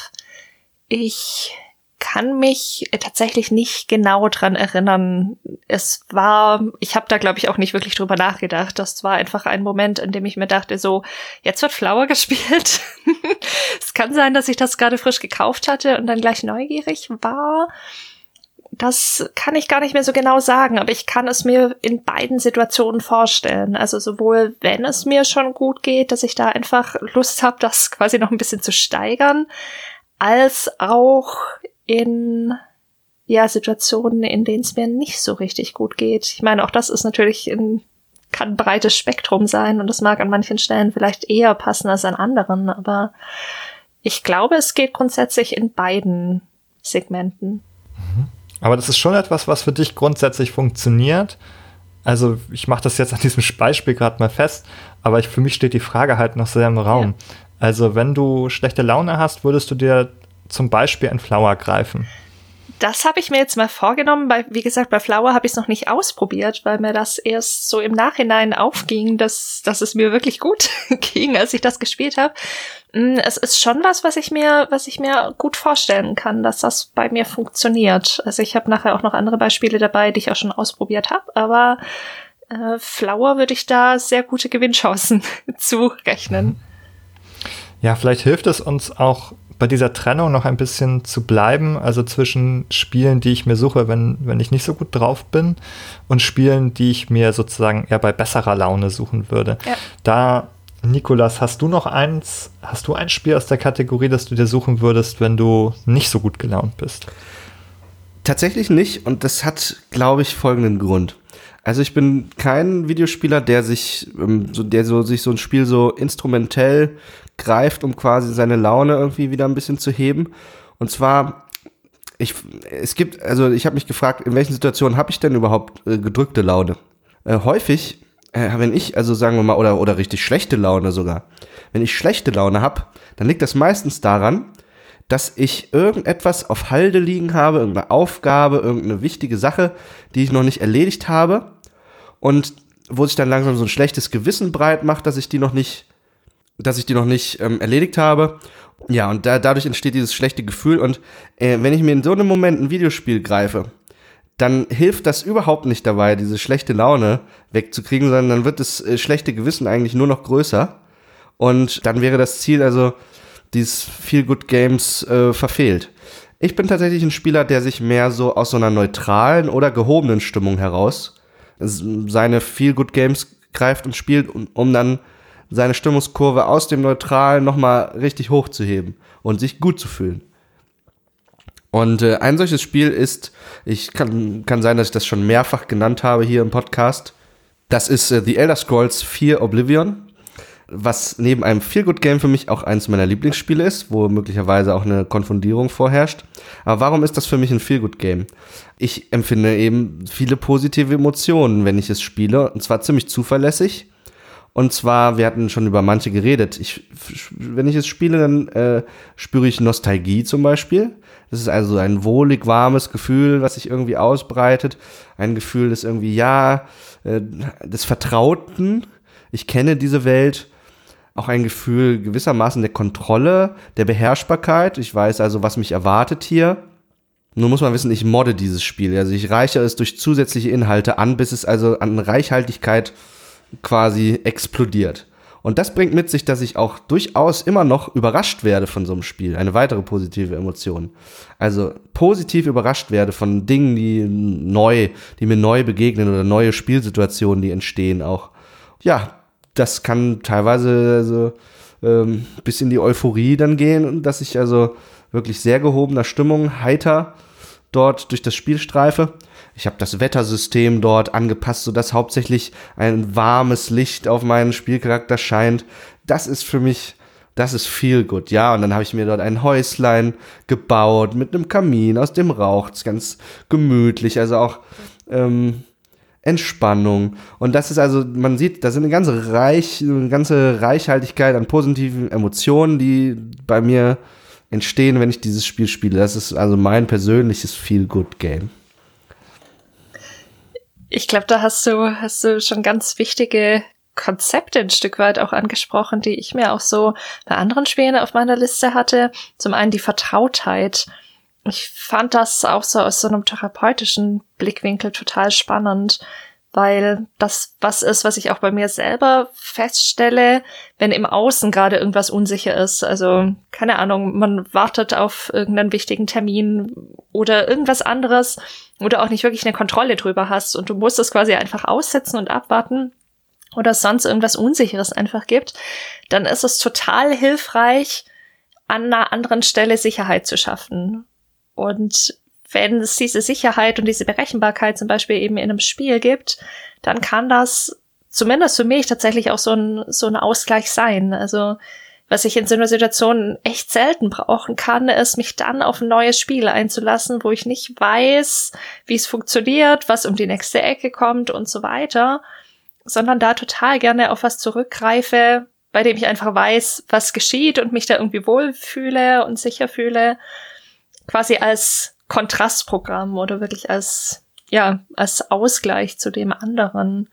Ich kann mich tatsächlich nicht genau dran erinnern. Es war, ich habe da glaube ich auch nicht wirklich drüber nachgedacht. Das war einfach ein Moment, in dem ich mir dachte, so, jetzt wird Flower gespielt. es kann sein, dass ich das gerade frisch gekauft hatte und dann gleich neugierig war Das kann ich gar nicht mehr so genau sagen, aber ich kann es mir in beiden Situationen vorstellen. Also sowohl, wenn es mir schon gut geht, dass ich da einfach Lust habe, das quasi noch ein bisschen zu steigern, als auch in ja Situationen, in denen es mir nicht so richtig gut geht. Ich meine, auch das ist natürlich ein kann ein breites Spektrum sein und es mag an manchen Stellen vielleicht eher passen als an anderen, aber ich glaube, es geht grundsätzlich in beiden Segmenten. Aber das ist schon etwas, was für dich grundsätzlich funktioniert. Also ich mache das jetzt an diesem Beispiel gerade mal fest, aber ich, für mich steht die Frage halt noch sehr im Raum. Ja. Also wenn du schlechte Laune hast, würdest du dir zum Beispiel ein Flower greifen? Das habe ich mir jetzt mal vorgenommen, weil, wie gesagt, bei Flower habe ich es noch nicht ausprobiert, weil mir das erst so im Nachhinein aufging, dass, dass es mir wirklich gut ging, als ich das gespielt habe. Mm, es ist schon was, was ich mir, was ich mir gut vorstellen kann, dass das bei mir funktioniert. Also ich habe nachher auch noch andere Beispiele dabei, die ich auch schon ausprobiert habe, aber äh, Flower würde ich da sehr gute Gewinnchancen zu rechnen. Ja, vielleicht hilft es uns auch bei dieser Trennung noch ein bisschen zu bleiben, also zwischen Spielen, die ich mir suche, wenn, wenn ich nicht so gut drauf bin, und Spielen, die ich mir sozusagen eher bei besserer Laune suchen würde. Ja. Da, Nikolas, hast du noch eins, hast du ein Spiel aus der Kategorie, das du dir suchen würdest, wenn du nicht so gut gelaunt bist? Tatsächlich nicht, und das hat, glaube ich, folgenden Grund. Also ich bin kein Videospieler, der sich, ähm, der so sich so ein Spiel so instrumentell greift, um quasi seine Laune irgendwie wieder ein bisschen zu heben. Und zwar, ich, es gibt, also ich habe mich gefragt, in welchen Situationen habe ich denn überhaupt äh, gedrückte Laune? Äh, häufig, äh, wenn ich, also sagen wir mal, oder oder richtig schlechte Laune sogar, wenn ich schlechte Laune habe, dann liegt das meistens daran, dass ich irgendetwas auf Halde liegen habe, irgendeine Aufgabe, irgendeine wichtige Sache, die ich noch nicht erledigt habe und wo sich dann langsam so ein schlechtes Gewissen breit macht, dass ich die noch nicht, dass ich die noch nicht ähm, erledigt habe. Ja, und da, dadurch entsteht dieses schlechte Gefühl. Und äh, wenn ich mir in so einem Moment ein Videospiel greife, dann hilft das überhaupt nicht dabei, diese schlechte Laune wegzukriegen, sondern dann wird das äh, schlechte Gewissen eigentlich nur noch größer. Und dann wäre das Ziel also dieses Feel Good Games äh, verfehlt. Ich bin tatsächlich ein Spieler, der sich mehr so aus so einer neutralen oder gehobenen Stimmung heraus seine Feel Good Games greift und spielt, um dann seine Stimmungskurve aus dem Neutralen nochmal richtig hochzuheben und sich gut zu fühlen. Und äh, ein solches Spiel ist, ich kann, kann sein, dass ich das schon mehrfach genannt habe hier im Podcast. Das ist äh, The Elder Scrolls 4 Oblivion was neben einem Feel-Good-Game für mich auch eines meiner Lieblingsspiele ist, wo möglicherweise auch eine Konfundierung vorherrscht. Aber warum ist das für mich ein Feel-Good-Game? Ich empfinde eben viele positive Emotionen, wenn ich es spiele, und zwar ziemlich zuverlässig. Und zwar, wir hatten schon über manche geredet. Ich, wenn ich es spiele, dann äh, spüre ich Nostalgie zum Beispiel. Das ist also ein wohlig warmes Gefühl, was sich irgendwie ausbreitet. Ein Gefühl des irgendwie, ja, äh, des Vertrauten. Ich kenne diese Welt auch ein Gefühl gewissermaßen der Kontrolle, der Beherrschbarkeit. Ich weiß also, was mich erwartet hier. Nur muss man wissen, ich modde dieses Spiel. Also ich reiche es durch zusätzliche Inhalte an, bis es also an Reichhaltigkeit quasi explodiert. Und das bringt mit sich, dass ich auch durchaus immer noch überrascht werde von so einem Spiel. Eine weitere positive Emotion. Also positiv überrascht werde von Dingen, die neu, die mir neu begegnen oder neue Spielsituationen, die entstehen auch. Ja, das kann teilweise also, ähm, bis in die Euphorie dann gehen dass ich also wirklich sehr gehobener Stimmung, heiter dort durch das Spiel streife. Ich habe das Wettersystem dort angepasst, sodass hauptsächlich ein warmes Licht auf meinen Spielcharakter scheint. Das ist für mich, das ist viel gut, ja. Und dann habe ich mir dort ein Häuslein gebaut mit einem Kamin, aus dem raucht ganz gemütlich. Also auch ähm, Entspannung. Und das ist also, man sieht, da sind eine ganze Reich, eine ganze Reichhaltigkeit an positiven Emotionen, die bei mir entstehen, wenn ich dieses Spiel spiele. Das ist also mein persönliches Feel-Good-Game. Ich glaube, da hast du, hast du schon ganz wichtige Konzepte ein Stück weit auch angesprochen, die ich mir auch so bei anderen Spielen auf meiner Liste hatte. Zum einen die Vertrautheit. Ich fand das auch so aus so einem therapeutischen Blickwinkel total spannend, weil das was ist, was ich auch bei mir selber feststelle, wenn im Außen gerade irgendwas unsicher ist. Also keine Ahnung, man wartet auf irgendeinen wichtigen Termin oder irgendwas anderes oder auch nicht wirklich eine Kontrolle drüber hast und du musst es quasi einfach aussetzen und abwarten oder sonst irgendwas Unsicheres einfach gibt, dann ist es total hilfreich, an einer anderen Stelle Sicherheit zu schaffen. Und wenn es diese Sicherheit und diese Berechenbarkeit zum Beispiel eben in einem Spiel gibt, dann kann das zumindest für mich tatsächlich auch so ein, so ein Ausgleich sein. Also, was ich in so einer Situation echt selten brauchen kann, ist, mich dann auf ein neues Spiel einzulassen, wo ich nicht weiß, wie es funktioniert, was um die nächste Ecke kommt und so weiter, sondern da total gerne auf was zurückgreife, bei dem ich einfach weiß, was geschieht und mich da irgendwie wohlfühle und sicher fühle, quasi als Kontrastprogramm oder wirklich als, ja, als Ausgleich zu dem anderen.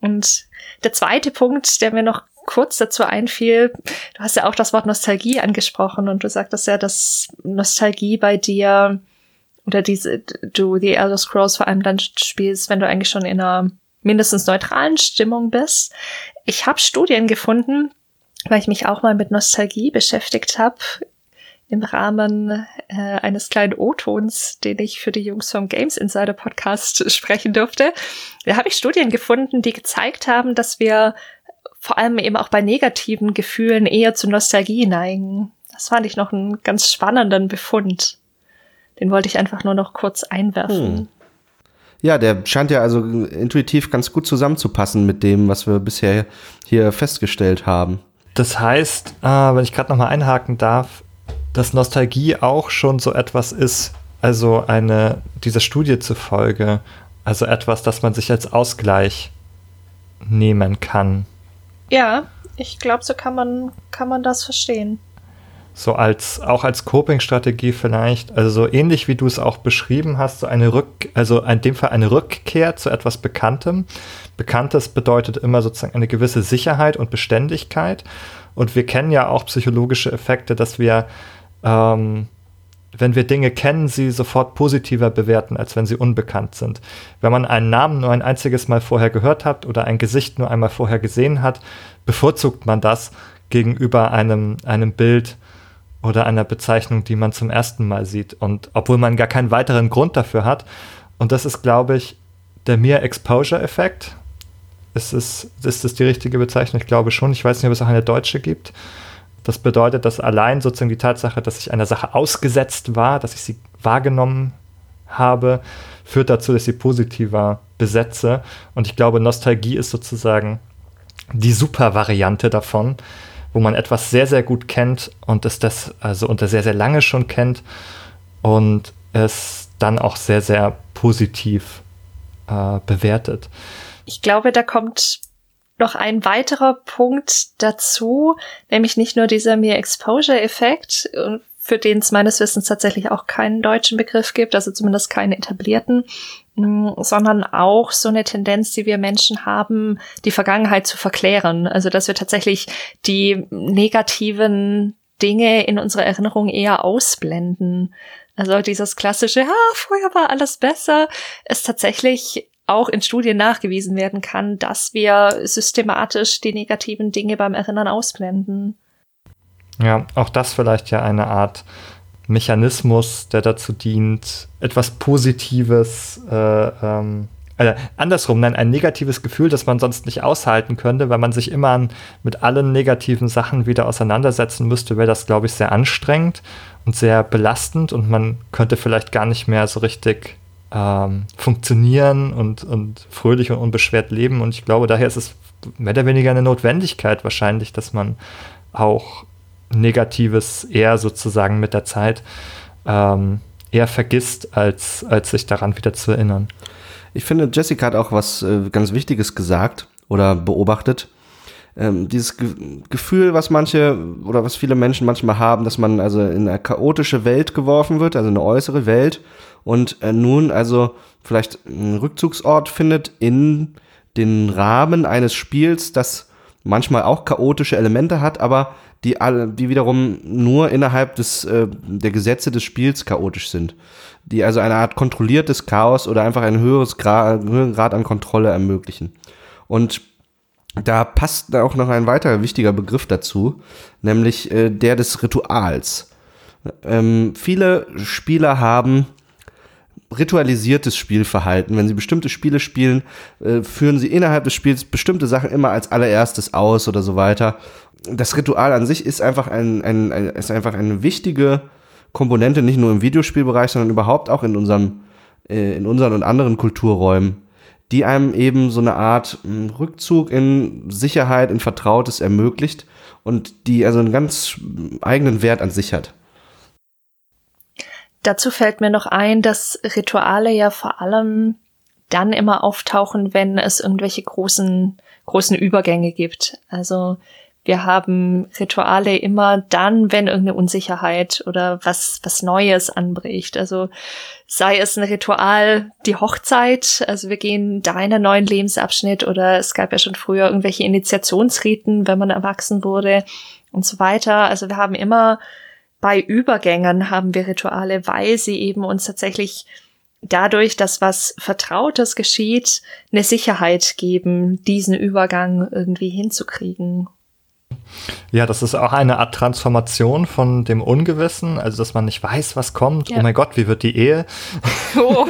Und der zweite Punkt, der mir noch kurz dazu einfiel, du hast ja auch das Wort Nostalgie angesprochen und du sagtest ja, dass Nostalgie bei dir oder diese, du die Elder Scrolls vor allem dann spielst, wenn du eigentlich schon in einer mindestens neutralen Stimmung bist. Ich habe Studien gefunden, weil ich mich auch mal mit Nostalgie beschäftigt habe, im Rahmen äh, eines kleinen O-Tons, den ich für die Jungs vom Games Insider Podcast sprechen durfte. Da habe ich Studien gefunden, die gezeigt haben, dass wir vor allem eben auch bei negativen Gefühlen eher zu Nostalgie neigen. Das fand ich noch einen ganz spannenden Befund. Den wollte ich einfach nur noch kurz einwerfen. Hm. Ja, der scheint ja also intuitiv ganz gut zusammenzupassen mit dem, was wir bisher hier festgestellt haben. Das heißt, äh, wenn ich gerade nochmal einhaken darf, dass Nostalgie auch schon so etwas ist, also eine, dieser Studie zufolge, also etwas, das man sich als Ausgleich nehmen kann. Ja, ich glaube, so kann man, kann man das verstehen. So als, auch als Coping-Strategie vielleicht, also so ähnlich wie du es auch beschrieben hast, so eine Rück, also in dem Fall eine Rückkehr zu etwas Bekanntem. Bekanntes bedeutet immer sozusagen eine gewisse Sicherheit und Beständigkeit. Und wir kennen ja auch psychologische Effekte, dass wir ähm, wenn wir Dinge kennen, sie sofort positiver bewerten, als wenn sie unbekannt sind. Wenn man einen Namen nur ein einziges Mal vorher gehört hat oder ein Gesicht nur einmal vorher gesehen hat, bevorzugt man das gegenüber einem, einem Bild oder einer Bezeichnung, die man zum ersten Mal sieht. Und obwohl man gar keinen weiteren Grund dafür hat. Und das ist, glaube ich, der Mere Exposure-Effekt. Ist es, ist es die richtige Bezeichnung? Ich glaube schon. Ich weiß nicht, ob es auch eine deutsche gibt. Das bedeutet, dass allein sozusagen die Tatsache, dass ich einer Sache ausgesetzt war, dass ich sie wahrgenommen habe, führt dazu, dass ich sie positiver besetze. Und ich glaube, Nostalgie ist sozusagen die Super-Variante davon, wo man etwas sehr, sehr gut kennt und es das also unter sehr, sehr lange schon kennt und es dann auch sehr, sehr positiv äh, bewertet. Ich glaube, da kommt noch ein weiterer Punkt dazu, nämlich nicht nur dieser Mere Exposure-Effekt, für den es meines Wissens tatsächlich auch keinen deutschen Begriff gibt, also zumindest keinen etablierten, mm, sondern auch so eine Tendenz, die wir Menschen haben, die Vergangenheit zu verklären. Also dass wir tatsächlich die negativen Dinge in unserer Erinnerung eher ausblenden. Also dieses klassische, ah, früher war alles besser, ist tatsächlich auch in Studien nachgewiesen werden kann, dass wir systematisch die negativen Dinge beim Erinnern ausblenden. Ja, auch das vielleicht ja eine Art Mechanismus, der dazu dient, etwas Positives, äh, ähm, äh, andersrum, nein, ein negatives Gefühl, das man sonst nicht aushalten könnte, weil man sich immer mit allen negativen Sachen wieder auseinandersetzen müsste, wäre das, glaube ich, sehr anstrengend und sehr belastend und man könnte vielleicht gar nicht mehr so richtig ähm, funktionieren und, und fröhlich und unbeschwert leben. Und ich glaube, daher ist es mehr oder weniger eine Notwendigkeit wahrscheinlich, dass man auch Negatives eher sozusagen mit der Zeit ähm, eher vergisst, als, als sich daran wieder zu erinnern. Ich finde, Jessica hat auch was äh, ganz Wichtiges gesagt oder beobachtet. Ähm, dieses Ge Gefühl, was manche oder was viele Menschen manchmal haben, dass man also in eine chaotische Welt geworfen wird, also eine äußere Welt und äh, nun also vielleicht einen Rückzugsort findet in den Rahmen eines Spiels, das manchmal auch chaotische Elemente hat, aber die alle, die wiederum nur innerhalb des äh, der Gesetze des Spiels chaotisch sind, die also eine Art kontrolliertes Chaos oder einfach ein höheres Grad, höheren Grad an Kontrolle ermöglichen. Und da passt auch noch ein weiterer wichtiger Begriff dazu, nämlich äh, der des Rituals. Ähm, viele Spieler haben ritualisiertes Spielverhalten. Wenn sie bestimmte Spiele spielen, äh, führen sie innerhalb des Spiels bestimmte Sachen immer als allererstes aus oder so weiter. Das Ritual an sich ist einfach ein, ein, ein ist einfach eine wichtige Komponente, nicht nur im Videospielbereich, sondern überhaupt auch in unserem, äh, in unseren und anderen Kulturräumen, die einem eben so eine Art hm, Rückzug in Sicherheit, in Vertrautes ermöglicht und die also einen ganz eigenen Wert an sich hat. Dazu fällt mir noch ein, dass Rituale ja vor allem dann immer auftauchen, wenn es irgendwelche großen, großen Übergänge gibt. Also wir haben Rituale immer dann, wenn irgendeine Unsicherheit oder was, was Neues anbricht. Also sei es ein Ritual, die Hochzeit, also wir gehen da in einen neuen Lebensabschnitt oder es gab ja schon früher irgendwelche Initiationsriten, wenn man erwachsen wurde und so weiter. Also wir haben immer bei Übergängen haben wir Rituale, weil sie eben uns tatsächlich dadurch, dass was Vertrautes geschieht, eine Sicherheit geben, diesen Übergang irgendwie hinzukriegen. Ja, das ist auch eine Art Transformation von dem Ungewissen, also dass man nicht weiß, was kommt. Ja. Oh mein Gott, wie wird die Ehe? Oh.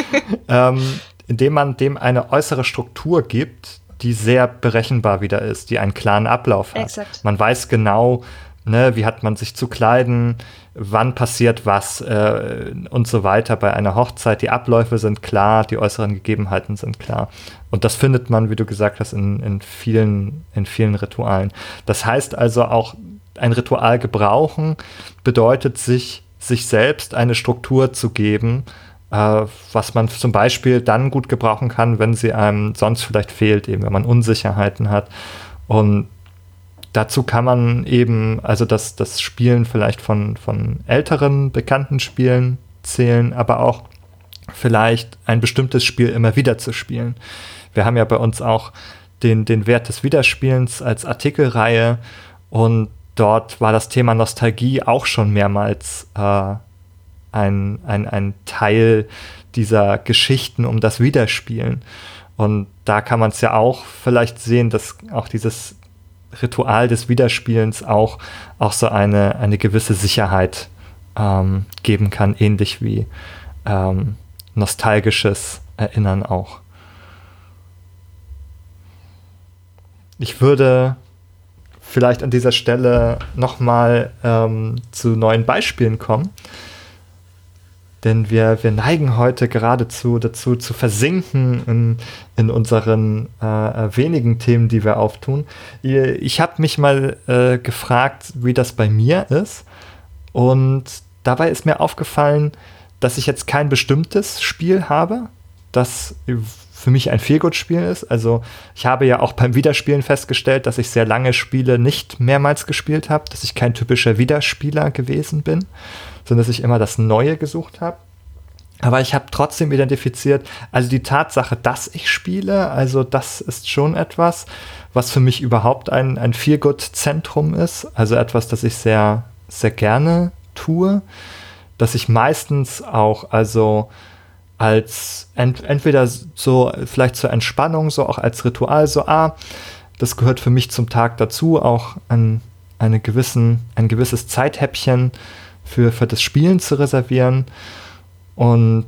ähm, indem man dem eine äußere Struktur gibt, die sehr berechenbar wieder ist, die einen klaren Ablauf hat. Exakt. Man weiß genau, ne, wie hat man sich zu kleiden, wann passiert was äh, und so weiter bei einer Hochzeit. Die Abläufe sind klar, die äußeren Gegebenheiten sind klar. Und das findet man, wie du gesagt hast, in, in, vielen, in vielen Ritualen. Das heißt also auch, ein Ritual gebrauchen bedeutet sich, sich selbst eine Struktur zu geben, äh, was man zum Beispiel dann gut gebrauchen kann, wenn sie einem sonst vielleicht fehlt, eben wenn man Unsicherheiten hat. Und dazu kann man eben, also das, das Spielen vielleicht von, von älteren, bekannten Spielen zählen, aber auch vielleicht ein bestimmtes Spiel immer wieder zu spielen. Wir haben ja bei uns auch den, den Wert des Wiederspielens als Artikelreihe und dort war das Thema Nostalgie auch schon mehrmals äh, ein, ein, ein Teil dieser Geschichten um das Wiederspielen. Und da kann man es ja auch vielleicht sehen, dass auch dieses Ritual des Wiederspielens auch, auch so eine, eine gewisse Sicherheit ähm, geben kann, ähnlich wie ähm, nostalgisches Erinnern auch. Ich würde vielleicht an dieser Stelle nochmal ähm, zu neuen Beispielen kommen. Denn wir, wir neigen heute geradezu dazu zu versinken in, in unseren äh, wenigen Themen, die wir auftun. Ich habe mich mal äh, gefragt, wie das bei mir ist. Und dabei ist mir aufgefallen, dass ich jetzt kein bestimmtes Spiel habe, das für mich ein Feelgood-Spiel ist. Also ich habe ja auch beim Wiederspielen festgestellt, dass ich sehr lange Spiele nicht mehrmals gespielt habe, dass ich kein typischer Wiederspieler gewesen bin sondern dass ich immer das Neue gesucht habe. Aber ich habe trotzdem identifiziert, also die Tatsache, dass ich spiele, also das ist schon etwas, was für mich überhaupt ein, ein Feelgood-Zentrum ist. Also etwas, das ich sehr, sehr gerne tue, dass ich meistens auch, also als ent, entweder so, vielleicht zur Entspannung, so auch als Ritual, so, ah, das gehört für mich zum Tag dazu, auch ein, eine gewissen, ein gewisses Zeithäppchen für, für das Spielen zu reservieren und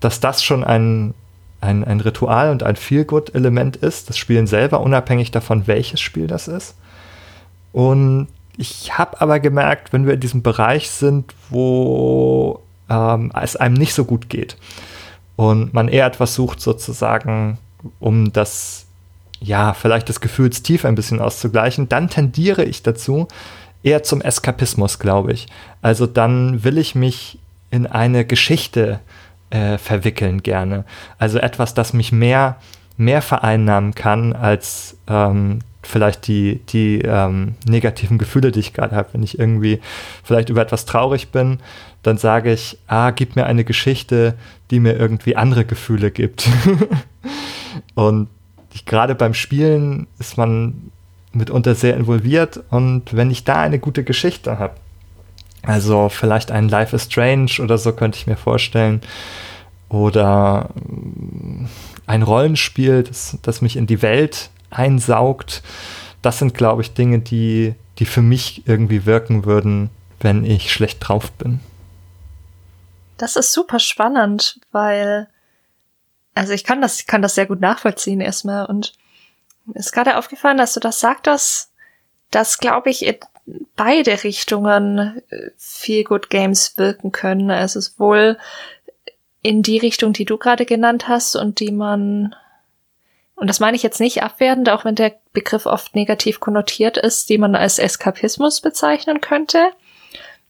dass das schon ein, ein, ein Ritual und ein Feelgood-Element ist, das Spielen selber, unabhängig davon, welches Spiel das ist. Und ich habe aber gemerkt, wenn wir in diesem Bereich sind, wo ähm, es einem nicht so gut geht und man eher etwas sucht, sozusagen, um das, ja, vielleicht das Gefühlstief ein bisschen auszugleichen, dann tendiere ich dazu, eher zum Eskapismus, glaube ich. Also dann will ich mich in eine Geschichte äh, verwickeln gerne. Also etwas, das mich mehr, mehr vereinnahmen kann als ähm, vielleicht die, die ähm, negativen Gefühle, die ich gerade habe. Wenn ich irgendwie vielleicht über etwas traurig bin, dann sage ich, ah, gib mir eine Geschichte, die mir irgendwie andere Gefühle gibt. Und gerade beim Spielen ist man mitunter sehr involviert und wenn ich da eine gute Geschichte habe, also vielleicht ein Life is Strange oder so könnte ich mir vorstellen, oder ein Rollenspiel, das, das mich in die Welt einsaugt, das sind, glaube ich, Dinge, die, die für mich irgendwie wirken würden, wenn ich schlecht drauf bin. Das ist super spannend, weil, also ich kann das, kann das sehr gut nachvollziehen erstmal und mir ist gerade aufgefallen, dass du das sagtest, dass, glaube ich, in beide Richtungen äh, viel Good Games wirken können. Also es ist wohl in die Richtung, die du gerade genannt hast und die man, und das meine ich jetzt nicht abwertend, auch wenn der Begriff oft negativ konnotiert ist, die man als Eskapismus bezeichnen könnte.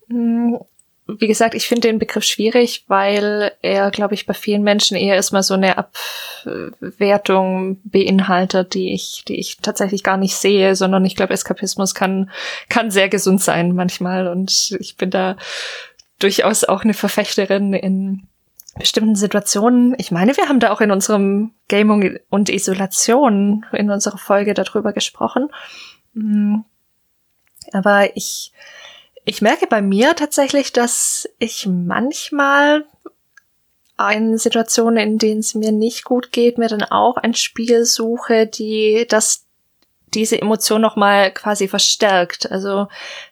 Hm, wie gesagt, ich finde den Begriff schwierig, weil er, glaube ich, bei vielen Menschen eher erstmal so eine Abwertung beinhaltet, die ich, die ich tatsächlich gar nicht sehe, sondern ich glaube, Eskapismus kann, kann sehr gesund sein manchmal und ich bin da durchaus auch eine Verfechterin in bestimmten Situationen. Ich meine, wir haben da auch in unserem Gaming und Isolation in unserer Folge darüber gesprochen. Hm. Aber ich, ich merke bei mir tatsächlich, dass ich manchmal in Situationen, in denen es mir nicht gut geht, mir dann auch ein Spiel suche, die das diese Emotion noch mal quasi verstärkt. Also,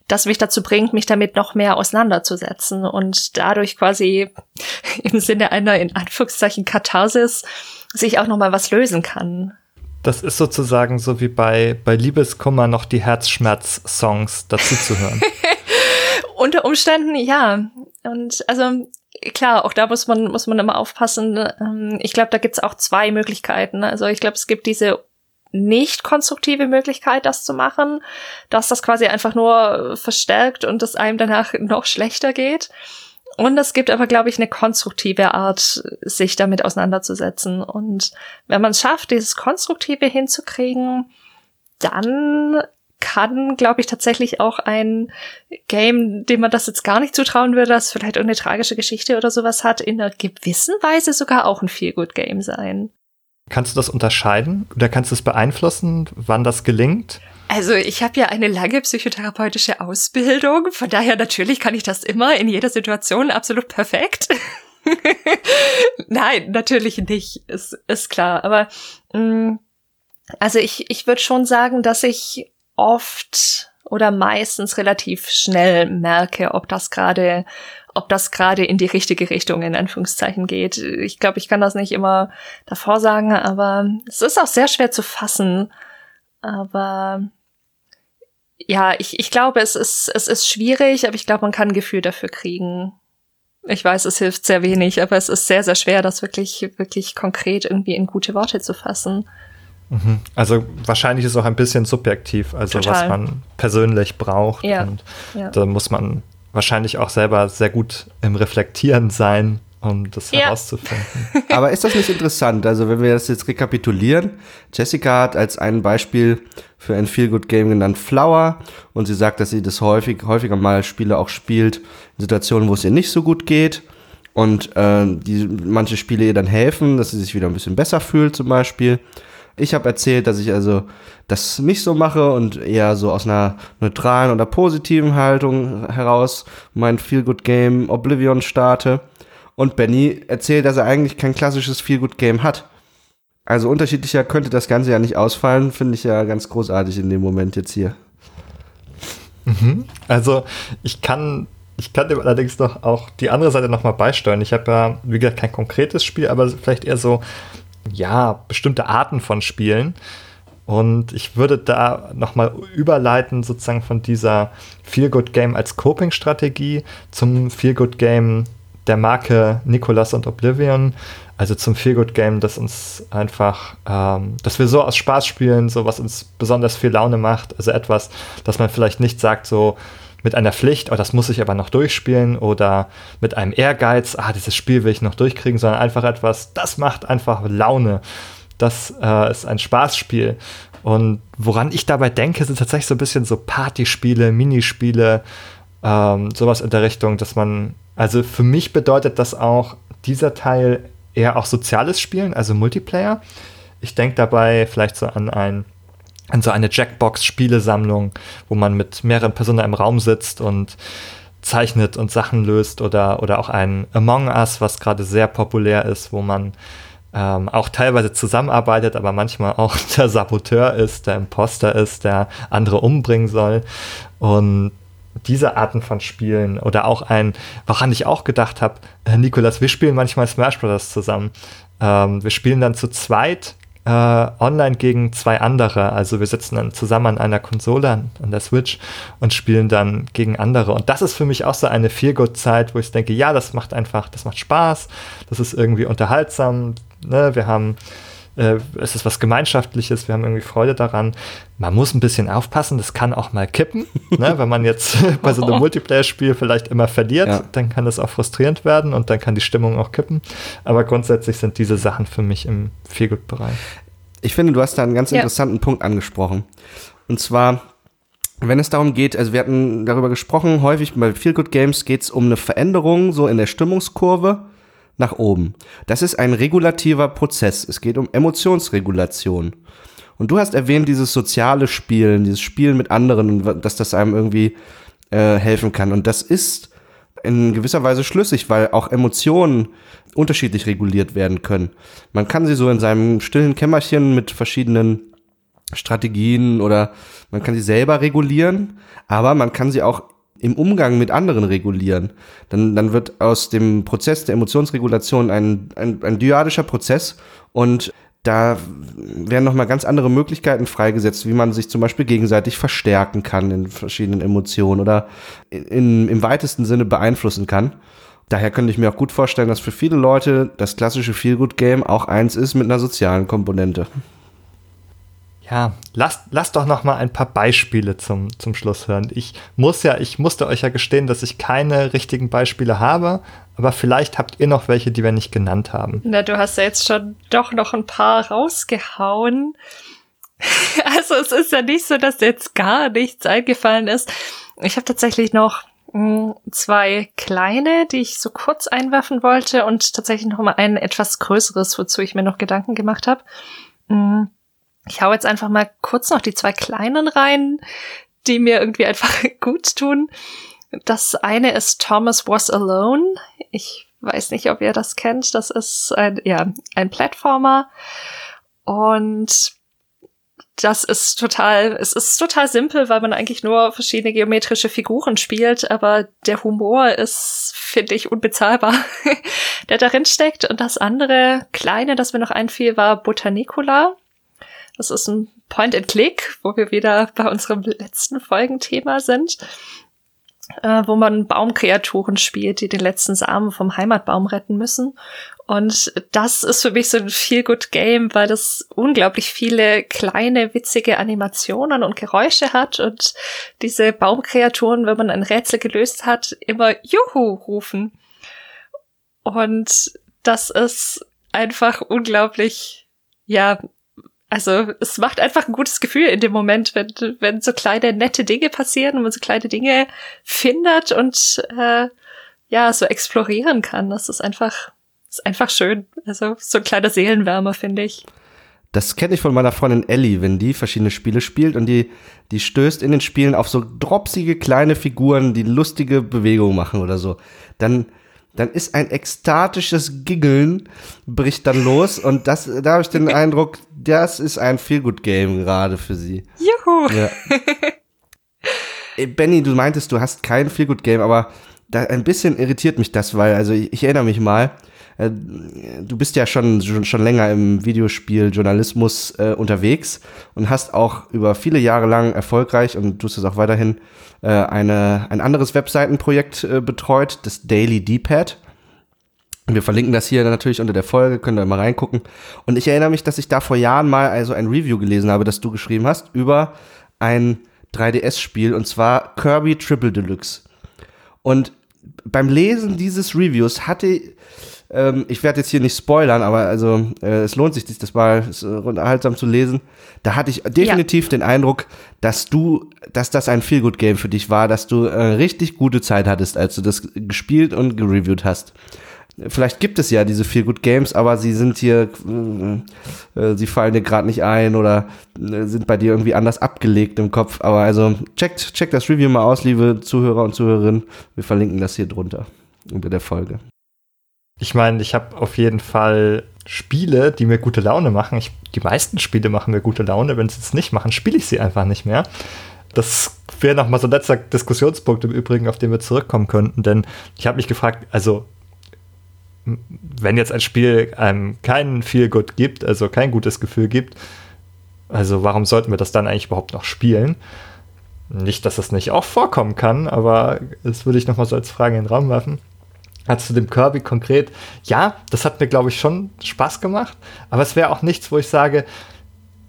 das mich dazu bringt, mich damit noch mehr auseinanderzusetzen und dadurch quasi im Sinne einer in Anführungszeichen Katharsis sich auch noch mal was lösen kann. Das ist sozusagen so wie bei, bei Liebeskummer noch die Herzschmerz-Songs dazu zu hören. Unter Umständen ja. Und also klar, auch da muss man muss man immer aufpassen. Ähm, ich glaube, da gibt's auch zwei Möglichkeiten. Also ich glaube, es gibt diese nicht konstruktive Möglichkeit, das zu machen, dass das quasi einfach nur verstärkt und es einem danach noch schlechter geht. Und es gibt aber, glaube ich, eine konstruktive Art, sich damit auseinanderzusetzen. Und wenn man es schafft, dieses Konstruktive hinzukriegen, dann kann, glaube ich, tatsächlich auch ein Game, dem man das jetzt gar nicht zutrauen würde, das vielleicht irgendeine tragische Geschichte oder sowas hat, in einer gewissen Weise sogar auch ein Feel-Good-Game sein. Kannst du das unterscheiden oder kannst du es beeinflussen, wann das gelingt? Also ich habe ja eine lange psychotherapeutische Ausbildung, von daher natürlich kann ich das immer in jeder Situation absolut perfekt. Nein, natürlich nicht, ist, ist klar. Aber mh, mm, also ich, ich würde schon sagen, dass ich oft oder meistens relativ schnell merke, ob das gerade, ob das gerade in die richtige Richtung in Anführungszeichen geht. Ich glaube, ich kann das nicht immer davor sagen, aber es ist auch sehr schwer zu fassen. Aber ja, ich, ich glaube, es ist, es ist schwierig, aber ich glaube, man kann ein Gefühl dafür kriegen. Ich weiß, es hilft sehr wenig, aber es ist sehr, sehr schwer, das wirklich, wirklich konkret irgendwie in gute Worte zu fassen. Mhm. Also wahrscheinlich ist es auch ein bisschen subjektiv, also Total. was man persönlich braucht. Ja. Und ja. da muss man wahrscheinlich auch selber sehr gut im Reflektieren sein, um das ja. herauszufinden. Aber ist das nicht interessant? Also wenn wir das jetzt rekapitulieren, Jessica hat als ein Beispiel für ein Feel-Good-Game genannt Flower und sie sagt, dass sie das häufig, häufiger mal Spiele auch spielt in Situationen, wo es ihr nicht so gut geht und äh, die manche Spiele ihr dann helfen, dass sie sich wieder ein bisschen besser fühlt zum Beispiel. Ich habe erzählt, dass ich also das nicht so mache und eher so aus einer neutralen oder positiven Haltung heraus mein Feel Good Game Oblivion starte. Und Benny erzählt, dass er eigentlich kein klassisches Feel Good Game hat. Also unterschiedlicher könnte das Ganze ja nicht ausfallen, finde ich ja ganz großartig in dem Moment jetzt hier. Mhm. Also ich kann ich kann dem allerdings noch auch die andere Seite nochmal beisteuern. Ich habe ja, wie gesagt, kein konkretes Spiel, aber vielleicht eher so ja, bestimmte Arten von Spielen. Und ich würde da nochmal überleiten, sozusagen von dieser Feel-Good-Game als Coping-Strategie zum Feel-Good-Game der Marke Nicolas und Oblivion. Also zum Feel-Good-Game, das uns einfach, ähm, dass wir so aus Spaß spielen, so was uns besonders viel Laune macht. Also etwas, dass man vielleicht nicht sagt, so, mit einer Pflicht, oh, das muss ich aber noch durchspielen oder mit einem Ehrgeiz, ah, dieses Spiel will ich noch durchkriegen, sondern einfach etwas, das macht einfach Laune. Das äh, ist ein Spaßspiel. Und woran ich dabei denke, sind tatsächlich so ein bisschen so Partyspiele, Minispiele, ähm, sowas in der Richtung, dass man, also für mich bedeutet das auch dieser Teil eher auch soziales Spielen, also Multiplayer. Ich denke dabei vielleicht so an ein an so eine Jackbox-Spielesammlung, wo man mit mehreren Personen im Raum sitzt und zeichnet und Sachen löst oder, oder auch ein Among Us, was gerade sehr populär ist, wo man ähm, auch teilweise zusammenarbeitet, aber manchmal auch der Saboteur ist, der Imposter ist, der andere umbringen soll. Und diese Arten von Spielen oder auch ein, woran ich auch gedacht habe, äh, Nikolas, wir spielen manchmal Smash Bros. zusammen. Ähm, wir spielen dann zu zweit äh, online gegen zwei andere. Also wir sitzen dann zusammen an einer Konsole, an, an der Switch und spielen dann gegen andere. Und das ist für mich auch so eine Feelgood-Zeit, wo ich denke, ja, das macht einfach, das macht Spaß, das ist irgendwie unterhaltsam. Ne? Wir haben äh, es ist was Gemeinschaftliches, wir haben irgendwie Freude daran. Man muss ein bisschen aufpassen, das kann auch mal kippen. ne? Wenn man jetzt bei so einem Multiplayer-Spiel vielleicht immer verliert, ja. dann kann das auch frustrierend werden und dann kann die Stimmung auch kippen. Aber grundsätzlich sind diese Sachen für mich im Feelgood-Bereich. Ich finde, du hast da einen ganz ja. interessanten Punkt angesprochen. Und zwar, wenn es darum geht, also wir hatten darüber gesprochen, häufig bei Feelgood Games geht es um eine Veränderung so in der Stimmungskurve nach oben. Das ist ein regulativer Prozess. Es geht um Emotionsregulation. Und du hast erwähnt, dieses soziale Spielen, dieses Spielen mit anderen, dass das einem irgendwie äh, helfen kann. Und das ist in gewisser Weise schlüssig, weil auch Emotionen unterschiedlich reguliert werden können. Man kann sie so in seinem stillen Kämmerchen mit verschiedenen Strategien oder man kann sie selber regulieren, aber man kann sie auch im Umgang mit anderen regulieren. Dann, dann wird aus dem Prozess der Emotionsregulation ein, ein, ein dyadischer Prozess und da werden nochmal ganz andere Möglichkeiten freigesetzt, wie man sich zum Beispiel gegenseitig verstärken kann in verschiedenen Emotionen oder in, im weitesten Sinne beeinflussen kann. Daher könnte ich mir auch gut vorstellen, dass für viele Leute das klassische Feelgood-Game auch eins ist mit einer sozialen Komponente. Ja, lasst, lasst doch noch mal ein paar Beispiele zum, zum Schluss hören. Ich muss ja, ich musste euch ja gestehen, dass ich keine richtigen Beispiele habe, aber vielleicht habt ihr noch welche, die wir nicht genannt haben. Na, du hast ja jetzt schon doch noch ein paar rausgehauen. Also es ist ja nicht so, dass jetzt gar nichts eingefallen ist. Ich habe tatsächlich noch mh, hm, zwei kleine, die ich so kurz einwerfen wollte und tatsächlich noch mal ein etwas größeres, wozu ich mir noch Gedanken gemacht habe. Hm, ich hau jetzt einfach mal kurz noch die zwei kleinen rein, die mir irgendwie einfach gut tun. Das eine ist Thomas Was Alone. Ich weiß nicht, ob ihr das kennt. Das ist ein, ja, ein Plattformer. Und das ist total, es ist total simpel, weil man eigentlich nur verschiedene geometrische Figuren spielt, aber der Humor ist, finde ich, unbezahlbar, der darin steckt. Und das andere kleine, das mir noch einfiel, war Botanicula. Das ist ein Point-and-Click, wo wir wieder bei unserem letzten Folgenthema sind, äh, wo man Baumkreaturen spielt, die den letzten Samen vom Heimatbaum retten müssen. Und das ist für mich so ein Feel-Good-Game, weil das unglaublich viele kleine, witzige Animationen und Geräusche hat und diese Baumkreaturen, wenn man ein Rätsel gelöst hat, immer Juhu rufen. Und das ist einfach unglaublich, ja, also es macht einfach ein gutes Gefühl in dem Moment, wenn, wenn so kleine nette Dinge passieren und man so kleine Dinge findet und äh, ja, so explorieren kann. Das ist einfach, ist einfach schön. Also so ein kleiner Seelenwärmer, finde ich. Das kenne ich von meiner Freundin Ellie, wenn die verschiedene Spiele spielt und die, die stößt in den Spielen auf so dropsige kleine Figuren, die lustige Bewegungen machen oder so. Dann, dann ist ein ekstatisches Giggeln bricht dann los und das, da habe ich den Eindruck, das ist ein Feelgood Game gerade für sie. Juhu! Ja. Benny, du meintest, du hast kein Feelgood Game, aber da ein bisschen irritiert mich das, weil, also ich, ich erinnere mich mal, äh, du bist ja schon, schon, schon länger im Videospieljournalismus äh, unterwegs und hast auch über viele Jahre lang erfolgreich und tust es auch weiterhin äh, eine, ein anderes Webseitenprojekt äh, betreut, das Daily D-Pad. Wir verlinken das hier natürlich unter der Folge, könnt ihr mal reingucken. Und ich erinnere mich, dass ich da vor Jahren mal also ein Review gelesen habe, das du geschrieben hast, über ein 3DS-Spiel und zwar Kirby Triple Deluxe. Und beim Lesen dieses Reviews hatte ähm, ich werde jetzt hier nicht spoilern, aber also äh, es lohnt sich, das mal äh, unterhaltsam zu lesen. Da hatte ich definitiv ja. den Eindruck, dass du, dass das ein Feelgood Game für dich war, dass du äh, richtig gute Zeit hattest, als du das gespielt und gereviewt hast. Vielleicht gibt es ja diese Feel Good Games, aber sie sind hier, äh, äh sie fallen dir gerade nicht ein oder äh, sind bei dir irgendwie anders abgelegt im Kopf. Aber also checkt, checkt das Review mal aus, liebe Zuhörer und Zuhörerinnen. Wir verlinken das hier drunter unter der Folge. Ich meine, ich habe auf jeden Fall Spiele, die mir gute Laune machen. Ich, die meisten Spiele machen mir gute Laune. Wenn sie es nicht machen, spiele ich sie einfach nicht mehr. Das wäre nochmal so ein letzter Diskussionspunkt im Übrigen, auf den wir zurückkommen könnten. Denn ich habe mich gefragt, also wenn jetzt ein Spiel einem keinen Feel Good gibt, also kein gutes Gefühl gibt, also warum sollten wir das dann eigentlich überhaupt noch spielen? Nicht, dass das nicht auch vorkommen kann, aber das würde ich nochmal so als Frage in den Raum werfen. Also zu dem Kirby konkret, ja, das hat mir, glaube ich, schon Spaß gemacht, aber es wäre auch nichts, wo ich sage,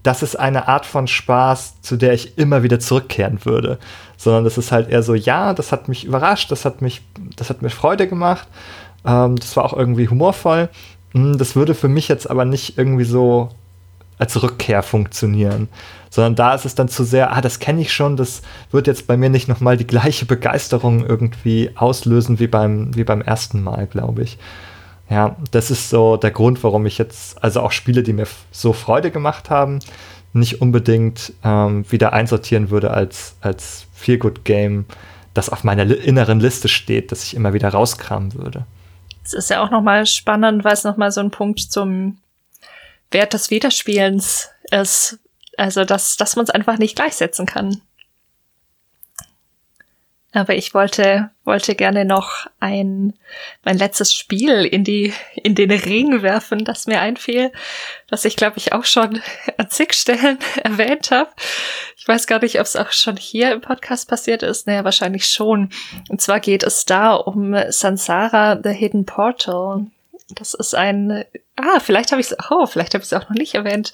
das ist eine Art von Spaß, zu der ich immer wieder zurückkehren würde. Sondern das ist halt eher so, ja, das hat mich überrascht, das hat mich, das hat mir Freude gemacht, ähm, das war auch irgendwie humorvoll. Hm, das würde für mich jetzt aber nicht irgendwie so als Rückkehr funktionieren sondern da ist es dann zu sehr, ah, das kenne ich schon, das wird jetzt bei mir nicht nochmal die gleiche Begeisterung irgendwie auslösen wie beim, wie beim ersten Mal, glaube ich. Ja, das ist so der Grund, warum ich jetzt, also auch Spiele, die mir so Freude gemacht haben, nicht unbedingt ähm, wieder einsortieren würde als, als Feel-Good-Game, das auf meiner inneren Liste steht, das ich immer wieder rauskramen würde. Es ist ja auch nochmal spannend, weil es nochmal so ein Punkt zum Wert des Wiederspielens ist, also, dass, dass man es einfach nicht gleichsetzen kann. Aber ich wollte, wollte gerne noch ein, mein letztes Spiel in die, in den Ring werfen, das mir einfiel, das ich glaube ich auch schon an zig Stellen erwähnt habe. Ich weiß gar nicht, ob es auch schon hier im Podcast passiert ist. Naja, wahrscheinlich schon. Und zwar geht es da um Sansara, The Hidden Portal. Das ist ein, ah, vielleicht habe ich es, oh, vielleicht habe ich es auch noch nicht erwähnt.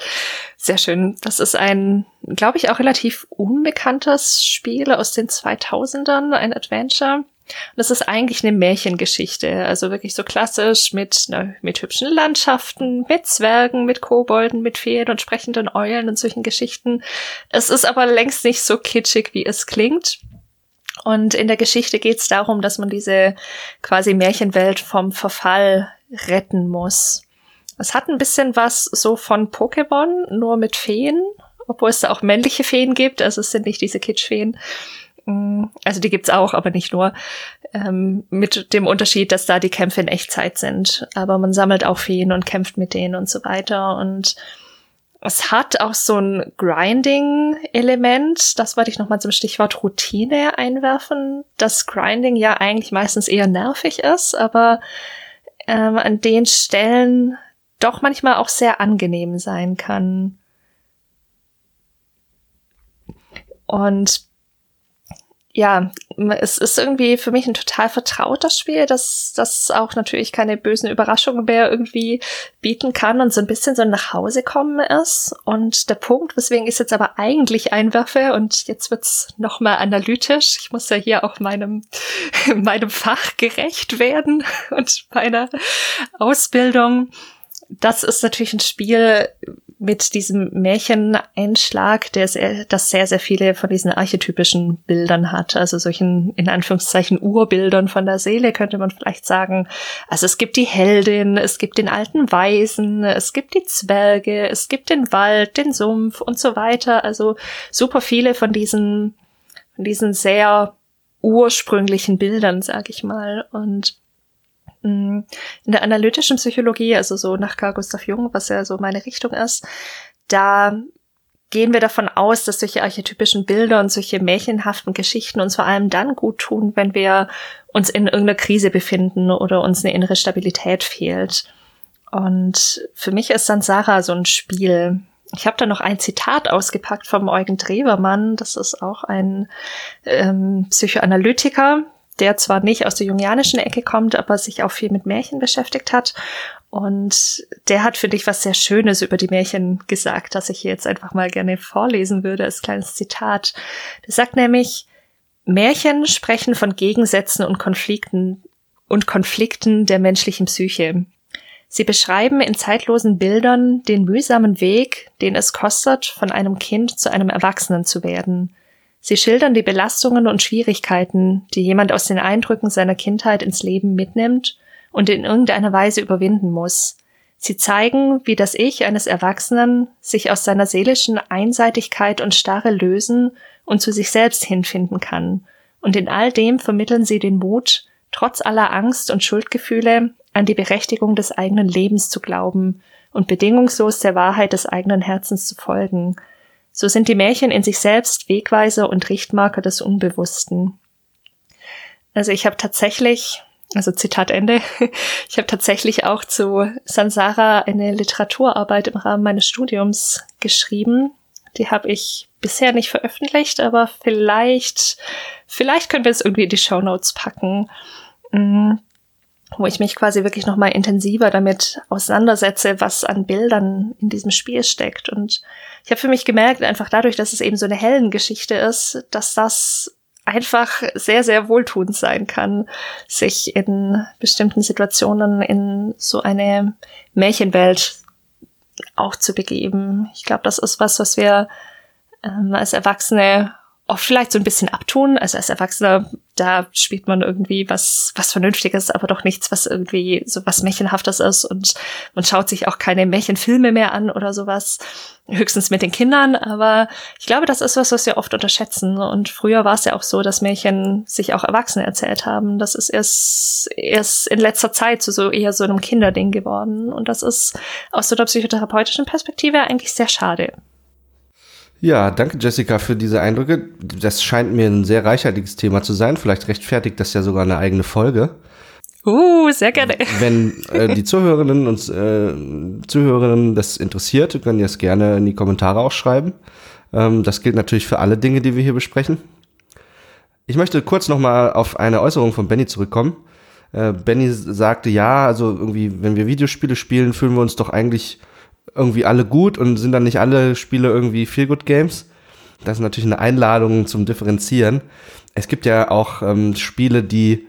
Sehr schön. Das ist ein, glaube ich, auch relativ unbekanntes Spiel aus den 2000ern, ein Adventure. Und das ist eigentlich eine Märchengeschichte, also wirklich so klassisch mit, ne, mit hübschen Landschaften, mit Zwergen, mit Kobolden, mit Feen und sprechenden Eulen und solchen Geschichten. Es ist aber längst nicht so kitschig, wie es klingt. Und in der Geschichte geht es darum, dass man diese quasi Märchenwelt vom Verfall retten muss. Es hat ein bisschen was so von Pokémon, nur mit Feen, obwohl es da auch männliche Feen gibt, also es sind nicht diese Kitschfeen. Mm, also die gibt's auch, aber nicht nur. Ähm, mit dem Unterschied, dass da die Kämpfe in Echtzeit sind. Aber man sammelt auch Feen und kämpft mit denen und so weiter. Und es hat auch so ein Grinding-Element. Das wollte ich nochmal zum Stichwort Routine einwerfen. Das Grinding ja eigentlich meistens eher nervig ist, aber ähm, an den Stellen doch manchmal auch sehr angenehm sein kann. Und ja, es ist irgendwie für mich ein total vertrautes Spiel, dass das auch natürlich keine bösen Überraschungen mehr irgendwie bieten kann und so ein bisschen so ein Nachhausekommen ist. Und der Punkt, weswegen ich es jetzt aber eigentlich einwerfe, und jetzt wird's noch mal analytisch, ich muss ja hier auch meinem, meinem Fach gerecht werden und meiner Ausbildung. Das ist natürlich ein Spiel, mit diesem Märcheneinschlag, der sehr, das sehr, sehr viele von diesen archetypischen Bildern hat. Also solchen, in Anführungszeichen, Urbildern von der Seele könnte man vielleicht sagen. Also es gibt die Heldin, es gibt den alten Weisen, es gibt die Zwerge, es gibt den Wald, den Sumpf und so weiter. Also super viele von diesen, von diesen sehr ursprünglichen Bildern, sag ich mal. Und in der analytischen Psychologie, also so nach Carl Gustav Jung, was ja so meine Richtung ist, da gehen wir davon aus, dass solche archetypischen Bilder und solche märchenhaften Geschichten uns vor allem dann gut tun, wenn wir uns in irgendeiner Krise befinden oder uns eine innere Stabilität fehlt. Und für mich ist Sansara so ein Spiel. Ich habe da noch ein Zitat ausgepackt vom Eugen Drewermann. Das ist auch ein ähm, Psychoanalytiker, der zwar nicht aus der jungianischen Ecke kommt, aber sich auch viel mit Märchen beschäftigt hat. Und der hat, finde ich, was sehr Schönes über die Märchen gesagt, das ich hier jetzt einfach mal gerne vorlesen würde als kleines Zitat. Der sagt nämlich, Märchen sprechen von Gegensätzen und Konflikten und Konflikten der menschlichen Psyche. Sie beschreiben in zeitlosen Bildern den mühsamen Weg, den es kostet, von einem Kind zu einem Erwachsenen zu werden. Sie schildern die Belastungen und Schwierigkeiten, die jemand aus den Eindrücken seiner Kindheit ins Leben mitnimmt und in irgendeiner Weise überwinden muss. Sie zeigen, wie das Ich eines Erwachsenen sich aus seiner seelischen Einseitigkeit und Starre lösen und zu sich selbst hinfinden kann. Und in all dem vermitteln sie den Mut, trotz aller Angst und Schuldgefühle an die Berechtigung des eigenen Lebens zu glauben und bedingungslos der Wahrheit des eigenen Herzens zu folgen. So sind die Märchen in sich selbst Wegweiser und Richtmarker des Unbewussten. Also ich habe tatsächlich, also Zitat Ende, ich habe tatsächlich auch zu Sansara eine Literaturarbeit im Rahmen meines Studiums geschrieben. Die habe ich bisher nicht veröffentlicht, aber vielleicht, vielleicht können wir es irgendwie in die Show Notes packen. Wo ich mich quasi wirklich noch mal intensiver damit auseinandersetze, was an Bildern in diesem Spiel steckt. Und ich habe für mich gemerkt, einfach dadurch, dass es eben so eine hellen Geschichte ist, dass das einfach sehr, sehr wohltuend sein kann, sich in bestimmten Situationen in so eine Märchenwelt auch zu begeben. Ich glaube, das ist was, was wir ähm, als Erwachsene oft vielleicht so ein bisschen abtun. Also als Erwachsener, da spielt man irgendwie was, was Vernünftiges, aber doch nichts, was irgendwie so was Märchenhaftes ist und man schaut sich auch keine Märchenfilme mehr an oder sowas. Höchstens mit den Kindern, aber ich glaube, das ist was, was wir oft unterschätzen. Und früher war es ja auch so, dass Märchen sich auch Erwachsene erzählt haben. Das ist erst, erst in letzter Zeit zu so eher so einem Kinderding geworden. Und das ist aus so einer psychotherapeutischen Perspektive eigentlich sehr schade. Ja, danke Jessica für diese Eindrücke. Das scheint mir ein sehr reichhaltiges Thema zu sein. Vielleicht rechtfertigt das ja sogar eine eigene Folge. Uh, sehr gerne. Wenn äh, die Zuhörerinnen und äh, Zuhörerinnen das interessiert, können ihr es gerne in die Kommentare auch schreiben. Ähm, das gilt natürlich für alle Dinge, die wir hier besprechen. Ich möchte kurz nochmal auf eine Äußerung von Benny zurückkommen. Äh, Benny sagte, ja, also irgendwie, wenn wir Videospiele spielen, fühlen wir uns doch eigentlich irgendwie alle gut und sind dann nicht alle Spiele irgendwie Feel Good Games. Das ist natürlich eine Einladung zum Differenzieren. Es gibt ja auch ähm, Spiele, die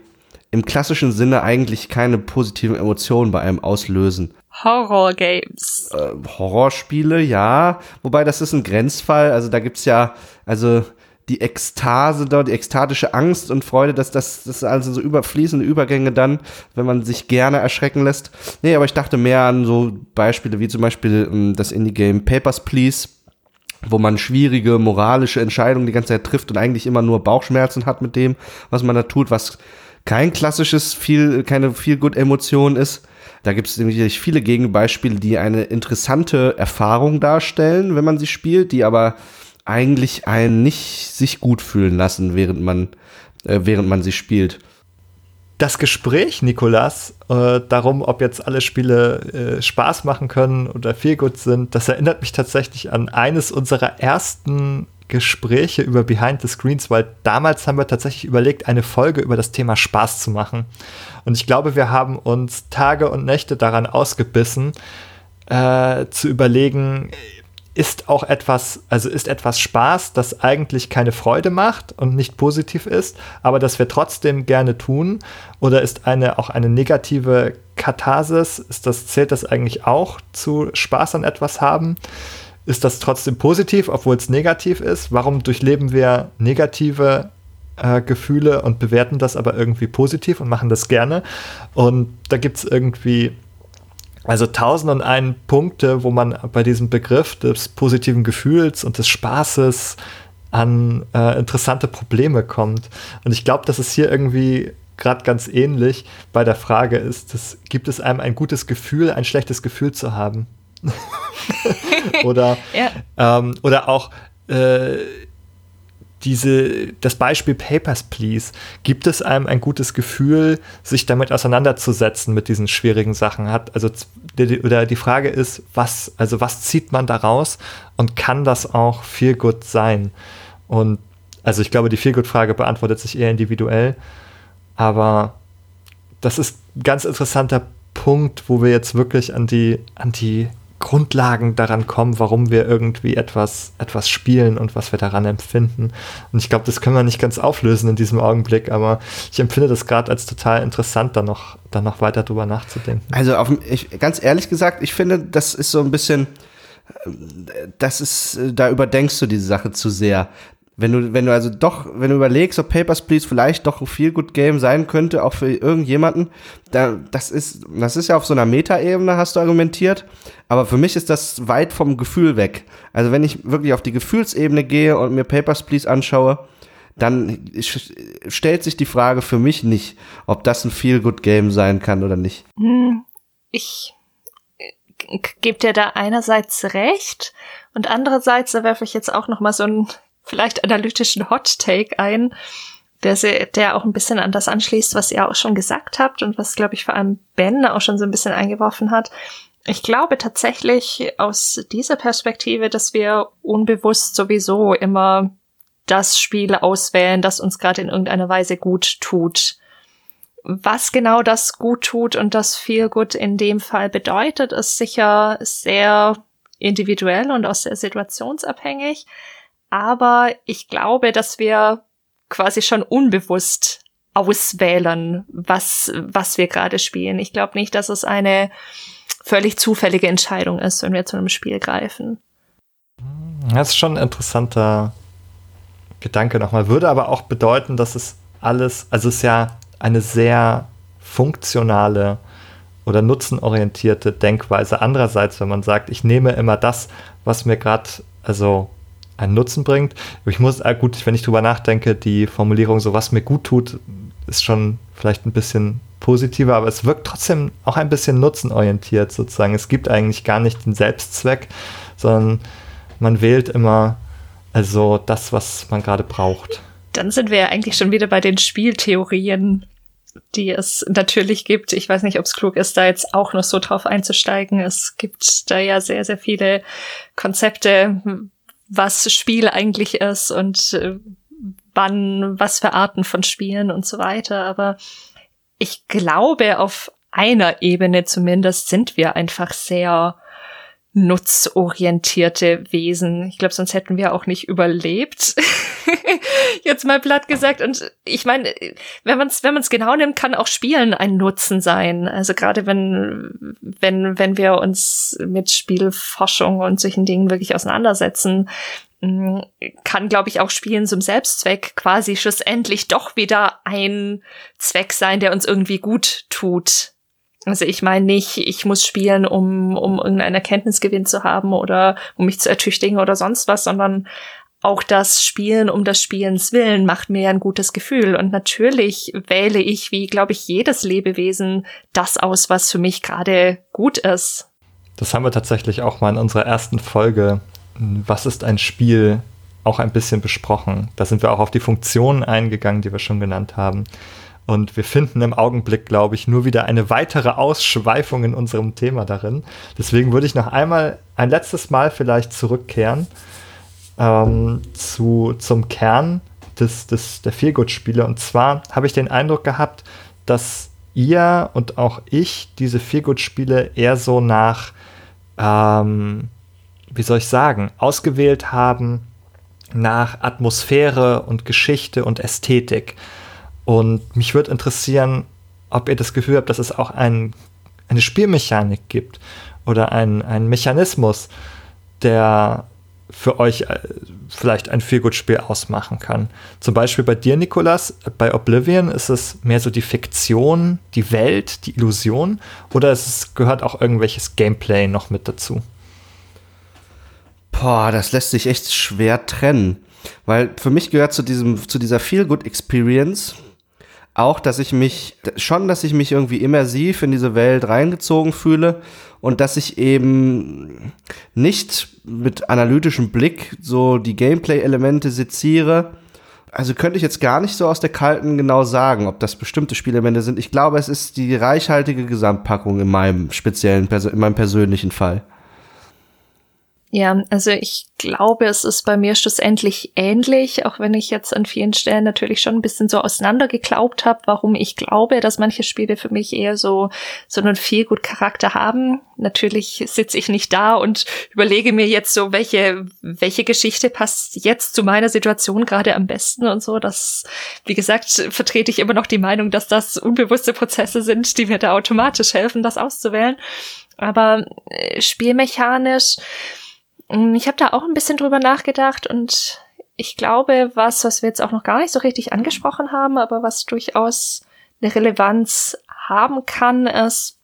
im klassischen Sinne eigentlich keine positiven Emotionen bei einem auslösen. Horror Games. Äh, Horrorspiele, ja. Wobei das ist ein Grenzfall. Also da gibt's ja, also die Ekstase dort, die ekstatische Angst und Freude, dass das, das also so überfließende Übergänge dann, wenn man sich gerne erschrecken lässt. Nee, aber ich dachte mehr an so Beispiele wie zum Beispiel ähm, das Indie-Game Papers, Please, wo man schwierige moralische Entscheidungen die ganze Zeit trifft und eigentlich immer nur Bauchschmerzen hat mit dem, was man da tut, was kein klassisches, viel, keine viel gut Emotion ist. Da gibt es nämlich viele Gegenbeispiele, die eine interessante Erfahrung darstellen, wenn man sie spielt, die aber eigentlich einen nicht sich gut fühlen lassen, während man, äh, während man sie spielt. Das Gespräch, Nikolas, äh, darum, ob jetzt alle Spiele äh, Spaß machen können oder viel gut sind, das erinnert mich tatsächlich an eines unserer ersten Gespräche über Behind the Screens, weil damals haben wir tatsächlich überlegt, eine Folge über das Thema Spaß zu machen. Und ich glaube, wir haben uns Tage und Nächte daran ausgebissen, äh, zu überlegen, ist auch etwas, also ist etwas Spaß, das eigentlich keine Freude macht und nicht positiv ist, aber das wir trotzdem gerne tun? Oder ist eine auch eine negative Katharsis? Ist das, zählt das eigentlich auch zu Spaß an etwas haben? Ist das trotzdem positiv, obwohl es negativ ist? Warum durchleben wir negative äh, Gefühle und bewerten das aber irgendwie positiv und machen das gerne? Und da gibt es irgendwie also tausend und ein Punkte, wo man bei diesem Begriff des positiven Gefühls und des Spaßes an äh, interessante Probleme kommt. Und ich glaube, dass es hier irgendwie gerade ganz ähnlich bei der Frage ist, dass, gibt es einem ein gutes Gefühl, ein schlechtes Gefühl zu haben? oder, ja. ähm, oder auch äh, diese, das Beispiel Papers, Please, gibt es einem ein gutes Gefühl, sich damit auseinanderzusetzen mit diesen schwierigen Sachen? Hat, also, oder die Frage ist, was, also was zieht man daraus und kann das auch viel gut sein? Und also ich glaube, die Feelgood-Frage beantwortet sich eher individuell, aber das ist ein ganz interessanter Punkt, wo wir jetzt wirklich an die, an die Grundlagen daran kommen, warum wir irgendwie etwas, etwas spielen und was wir daran empfinden. Und ich glaube, das können wir nicht ganz auflösen in diesem Augenblick, aber ich empfinde das gerade als total interessant, da noch, da noch weiter drüber nachzudenken. Also auf, ich, ganz ehrlich gesagt, ich finde, das ist so ein bisschen, das ist, da überdenkst du diese Sache zu sehr. Wenn du, wenn du also doch, wenn du überlegst, ob Papers, Please vielleicht doch ein viel Good Game sein könnte, auch für irgendjemanden, da, das ist, das ist ja auf so einer Metaebene, hast du argumentiert. Aber für mich ist das weit vom Gefühl weg. Also wenn ich wirklich auf die Gefühlsebene gehe und mir Papers, Please anschaue, dann stellt sich die Frage für mich nicht, ob das ein Feel Good Game sein kann oder nicht. Hm, ich gebe dir da einerseits recht und andererseits, da werfe ich jetzt auch noch mal so ein vielleicht analytischen Hot Take ein, der, der auch ein bisschen an das anschließt, was ihr auch schon gesagt habt und was, glaube ich, vor allem Ben auch schon so ein bisschen eingeworfen hat. Ich glaube tatsächlich aus dieser Perspektive, dass wir unbewusst sowieso immer das Spiel auswählen, das uns gerade in irgendeiner Weise gut tut. Was genau das gut tut und das viel gut in dem Fall bedeutet, ist sicher sehr individuell und auch sehr situationsabhängig. Aber ich glaube, dass wir quasi schon unbewusst auswählen, was, was wir gerade spielen. Ich glaube nicht, dass es eine völlig zufällige Entscheidung ist, wenn wir zu einem Spiel greifen. Das ist schon ein interessanter Gedanke nochmal. Würde aber auch bedeuten, dass es alles, also es ist ja eine sehr funktionale oder nutzenorientierte Denkweise. Andererseits, wenn man sagt, ich nehme immer das, was mir gerade, also einen Nutzen bringt. Ich muss, äh, gut, wenn ich drüber nachdenke, die Formulierung, so was mir gut tut, ist schon vielleicht ein bisschen positiver, aber es wirkt trotzdem auch ein bisschen nutzenorientiert sozusagen. Es gibt eigentlich gar nicht den Selbstzweck, sondern man wählt immer also das, was man gerade braucht. Dann sind wir ja eigentlich schon wieder bei den Spieltheorien, die es natürlich gibt. Ich weiß nicht, ob es klug ist, da jetzt auch noch so drauf einzusteigen. Es gibt da ja sehr, sehr viele Konzepte, was Spiel eigentlich ist und äh, wann, was für Arten von Spielen und so weiter. Aber ich glaube, auf einer Ebene zumindest sind wir einfach sehr nutzorientierte Wesen. Ich glaube, sonst hätten wir auch nicht überlebt. Jetzt mal platt gesagt. Und ich meine, wenn man es wenn man's genau nimmt, kann auch Spielen ein Nutzen sein. Also gerade wenn, wenn, wenn wir uns mit Spielforschung und solchen Dingen wirklich auseinandersetzen, mm, kann, glaube ich, auch Spielen zum Selbstzweck quasi schlussendlich doch wieder ein Zweck sein, der uns irgendwie gut tut. Also ich meine nicht, ich muss spielen, um, um irgendeinen Erkenntnisgewinn zu haben oder um mich zu ertüchtigen oder sonst was, sondern auch das Spielen um des Spielens willen macht mir ein gutes Gefühl. Und natürlich wähle ich, wie glaube ich, jedes Lebewesen das aus, was für mich gerade gut ist. Das haben wir tatsächlich auch mal in unserer ersten Folge. Was ist ein Spiel? Auch ein bisschen besprochen. Da sind wir auch auf die Funktionen eingegangen, die wir schon genannt haben. Und wir finden im Augenblick, glaube ich, nur wieder eine weitere Ausschweifung in unserem Thema darin. Deswegen würde ich noch einmal ein letztes Mal vielleicht zurückkehren ähm, zu, zum Kern des, des, der Feelgood-Spiele. Und zwar habe ich den Eindruck gehabt, dass ihr und auch ich diese Feelgood-Spiele eher so nach, ähm, wie soll ich sagen, ausgewählt haben nach Atmosphäre und Geschichte und Ästhetik. Und mich würde interessieren, ob ihr das Gefühl habt, dass es auch ein, eine Spielmechanik gibt oder ein, ein Mechanismus, der für euch äh, vielleicht ein Feelgood-Spiel ausmachen kann. Zum Beispiel bei dir, Nikolas, bei Oblivion ist es mehr so die Fiktion, die Welt, die Illusion oder es gehört auch irgendwelches Gameplay noch mit dazu? Boah, das lässt sich echt schwer trennen. Weil für mich gehört zu diesem, zu dieser Feel-Good-Experience auch, dass ich mich, schon, dass ich mich irgendwie immersiv in diese Welt reingezogen fühle und dass ich eben nicht mit analytischem Blick so die Gameplay-Elemente seziere. Also könnte ich jetzt gar nicht so aus der Kalten genau sagen, ob das bestimmte Spielelemente sind. Ich glaube, es ist die reichhaltige Gesamtpackung in meinem speziellen, in meinem persönlichen Fall. Ja, also ich glaube, es ist bei mir schlussendlich ähnlich, auch wenn ich jetzt an vielen Stellen natürlich schon ein bisschen so auseinandergeglaubt habe, warum ich glaube, dass manche Spiele für mich eher so so einen viel gut Charakter haben. Natürlich sitze ich nicht da und überlege mir jetzt so, welche welche Geschichte passt jetzt zu meiner Situation gerade am besten und so. Das, wie gesagt, vertrete ich immer noch die Meinung, dass das unbewusste Prozesse sind, die mir da automatisch helfen, das auszuwählen. Aber äh, spielmechanisch ich habe da auch ein bisschen drüber nachgedacht und ich glaube, was, was wir jetzt auch noch gar nicht so richtig angesprochen haben, aber was durchaus eine Relevanz haben kann, ist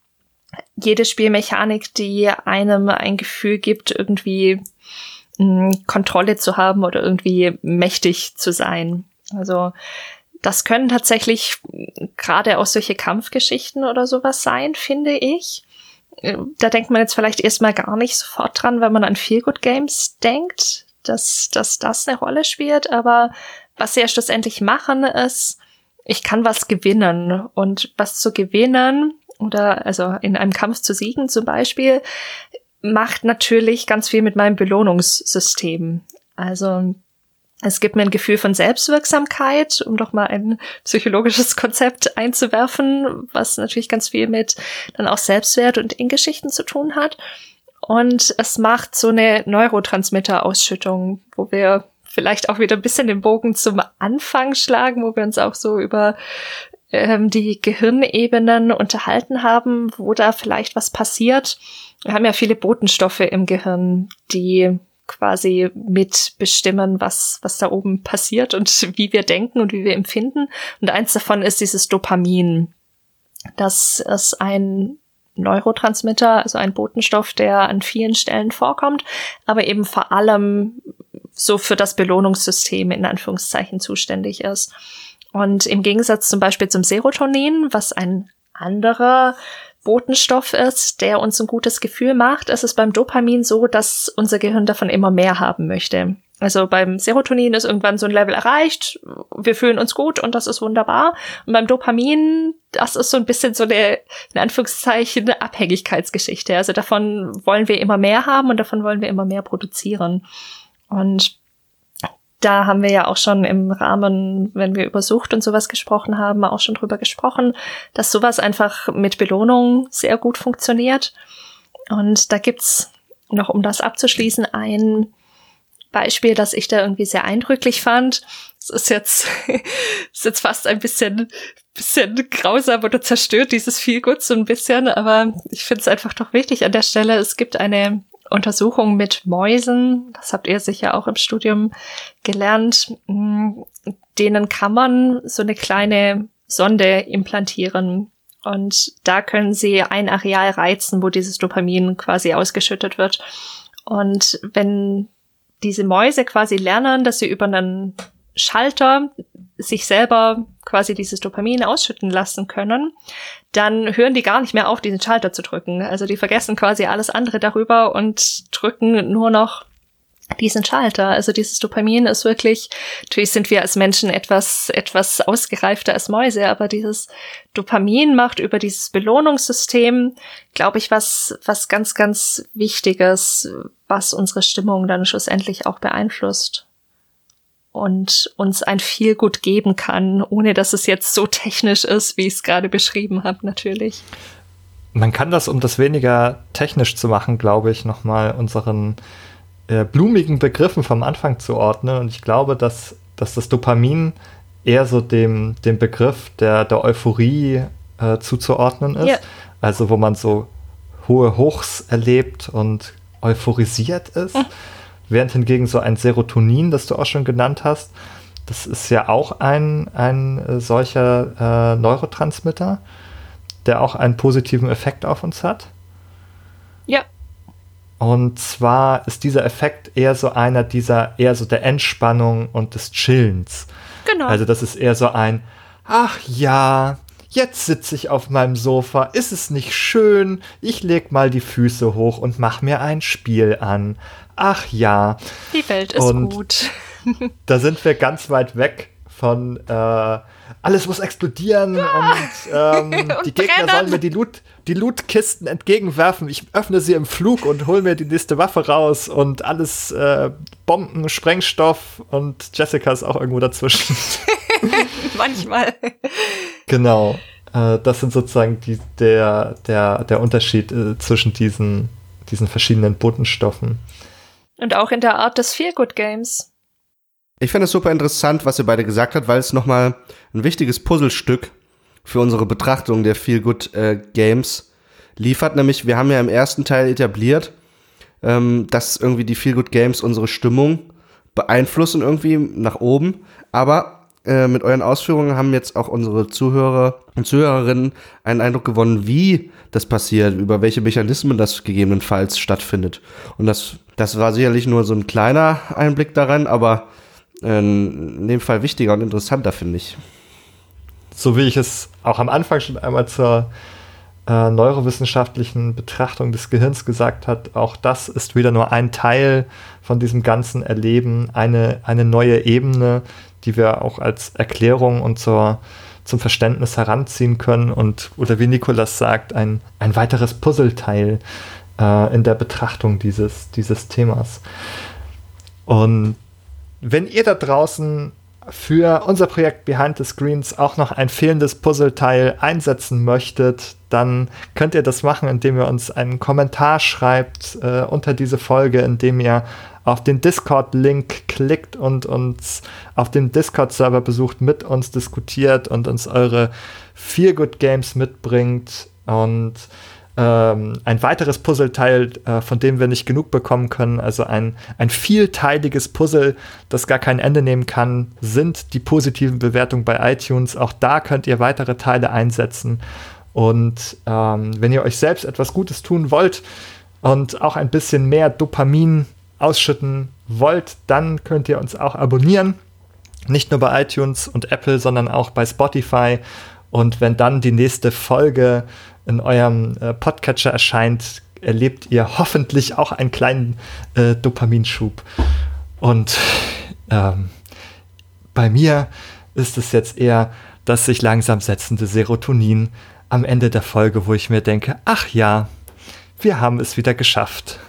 jede Spielmechanik, die einem ein Gefühl gibt, irgendwie mh, hm, Kontrolle zu haben oder irgendwie mächtig zu sein. Also das können tatsächlich gerade auch solche Kampfgeschichten oder sowas sein, finde ich. Da denkt man jetzt vielleicht erstmal gar nicht sofort dran, wenn man an Feelgood Games denkt, dass, dass das eine Rolle spielt. Aber was sie ja schlussendlich machen, ist, ich kann was gewinnen. Und was zu gewinnen oder also in einem Kampf zu siegen zum Beispiel, macht natürlich ganz viel mit meinem Belohnungssystem. Also es gibt mir ein Gefühl von Selbstwirksamkeit, um doch mal ein psychologisches Konzept einzuwerfen, was natürlich ganz viel mit dann auch Selbstwert und In-Geschichten zu tun hat. Und es macht so eine Neurotransmitter-Ausschüttung, wo wir vielleicht auch wieder ein bisschen den Bogen zum Anfang schlagen, wo wir uns auch so über ähm, die Gehirnebenen unterhalten haben, wo da vielleicht was passiert. Wir haben ja viele Botenstoffe im Gehirn, die quasi mitbestimmen, was, was da oben passiert und wie wir denken und wie wir empfinden. Und eins davon ist dieses Dopamin. Das ist ein Neurotransmitter, also ein Botenstoff, der an vielen Stellen vorkommt, aber eben vor allem so für das Belohnungssystem in Anführungszeichen zuständig ist. Und im Gegensatz zum Beispiel zum Serotonin, was ein anderer Botenstoff ist, der uns ein gutes Gefühl macht, ist es beim Dopamin so, dass unser Gehirn davon immer mehr haben möchte. Also beim Serotonin ist irgendwann so ein Level erreicht, wir fühlen uns gut und das ist wunderbar. Und beim Dopamin, das ist so ein bisschen so eine, in Anführungszeichen, eine Abhängigkeitsgeschichte. Also davon wollen wir immer mehr haben und davon wollen wir immer mehr produzieren. Und da haben wir ja auch schon im Rahmen, wenn wir über Sucht und sowas gesprochen haben, auch schon drüber gesprochen, dass sowas einfach mit Belohnung sehr gut funktioniert. Und da gibt's noch, um das abzuschließen, ein Beispiel, das ich da irgendwie sehr eindrücklich fand. Es ist jetzt, ist jetzt fast ein bisschen, bisschen grausam oder zerstört dieses Feelgood so ein bisschen, aber ich finde es einfach doch wichtig an der Stelle. Es gibt eine Untersuchung mit Mäusen, das habt ihr sicher auch im Studium gelernt, hm, denen kann man so eine kleine Sonde implantieren. Und da können sie ein Areal reizen, wo dieses Dopamin quasi ausgeschüttet wird. Und wenn diese Mäuse quasi lernen, dass sie über einen Schalter sich selber quasi dieses Dopamin ausschütten lassen können, dann hören die gar nicht mehr auf, diesen Schalter zu drücken. Also die vergessen quasi alles andere darüber und drücken nur noch diesen Schalter. Also dieses Dopamin ist wirklich, natürlich sind wir als Menschen etwas, etwas ausgereifter als Mäuse, aber dieses Dopamin macht über dieses Belohnungssystem, glaube ich, was, was ganz, ganz Wichtiges, was unsere Stimmung dann schlussendlich auch beeinflusst und uns ein viel gut geben kann, ohne dass es jetzt so technisch ist, wie ich es gerade beschrieben habe, natürlich. Man kann das, um das weniger technisch zu machen, glaube ich, nochmal unseren äh, blumigen Begriffen vom Anfang zu ordnen. Und ich glaube, dass, dass das Dopamin eher so dem, dem Begriff der, der Euphorie äh, zuzuordnen ist. Yeah. Also wo man so hohe Hochs erlebt und euphorisiert ist. Mhm. Während hingegen so ein Serotonin, das du auch schon genannt hast, das ist ja auch ein, ein äh, solcher äh, Neurotransmitter, der auch einen positiven Effekt auf uns hat. Ja. Und zwar ist dieser Effekt eher so einer dieser, eher so der Entspannung und des Chillens. Genau. Also das ist eher so ein, ach ja, jetzt sitze ich auf meinem Sofa, ist es nicht schön? Ich leg mal die Füße hoch und mach mir ein Spiel an ach ja. Die Welt ist und gut. da sind wir ganz weit weg von äh, alles muss explodieren ja. und, ähm, und, die Gegner brennen. sollen mir die Loot, die Lootkisten entgegenwerfen. Ich öffne sie im Flug und hole mir die nächste Waffe raus und alles äh, Bomben, Sprengstoff und Jessica ist auch irgendwo dazwischen. Manchmal. Genau. Äh, das sind sozusagen die, der, der, der Unterschied äh, zwischen diesen, diesen verschiedenen Botenstoffen. Und auch in der Art des Feelgood Games. Ich finde es super interessant, was ihr beide gesagt habt, weil es nochmal ein wichtiges Puzzlestück für unsere Betrachtung der Feelgood äh, Games liefert. Nämlich, wir haben ja im ersten Teil etabliert, ähm, dass irgendwie die Feelgood Games unsere Stimmung beeinflussen irgendwie nach oben. Aber äh, mit euren Ausführungen haben jetzt auch unsere Zuhörer und Zuhörerinnen einen Eindruck gewonnen, wie das passiert, über welche Mechanismen das gegebenenfalls stattfindet. Und das, das war sicherlich nur so ein kleiner Einblick daran, aber äh, in dem Fall wichtiger und interessanter, finde ich. So wie ich es auch am Anfang schon einmal zur äh, neurowissenschaftlichen Betrachtung des Gehirns gesagt hat, auch das ist wieder nur ein Teil von diesem ganzen Erleben, eine, eine neue Ebene, die wir auch als Erklärung und zur, zum Verständnis heranziehen können und oder wie Nikolas sagt, ein, ein weiteres Puzzleteil äh, in der Betrachtung dieses, dieses Themas. Und wenn ihr da draußen für unser Projekt Behind the Screens auch noch ein fehlendes Puzzleteil einsetzen möchtet, dann könnt ihr das machen, indem ihr uns einen Kommentar schreibt äh, unter diese Folge, indem ihr auf den Discord-Link klickt und uns auf dem Discord-Server besucht, mit uns diskutiert und uns eure Feel Good Games mitbringt und ähm, ein weiteres Puzzleteil, äh, von dem wir nicht genug bekommen können, also ein, ein vielteiliges Puzzle, das gar kein Ende nehmen kann, sind die positiven Bewertungen bei iTunes. Auch da könnt ihr weitere Teile einsetzen. Und ähm, wenn ihr euch selbst etwas Gutes tun wollt und auch ein bisschen mehr Dopamin ausschütten wollt, dann könnt ihr uns auch abonnieren. Nicht nur bei iTunes und Apple, sondern auch bei Spotify. Und wenn dann die nächste Folge in eurem äh, Podcatcher erscheint, erlebt ihr hoffentlich auch einen kleinen äh, Dopaminschub. Und ähm, bei mir ist es jetzt eher das sich langsam setzende Serotonin am Ende der Folge, wo ich mir denke, ach ja, wir haben es wieder geschafft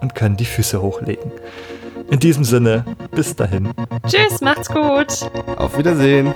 und können die Füße hochlegen. In diesem Sinne, bis dahin. Tschüss, macht's gut. Auf Wiedersehen.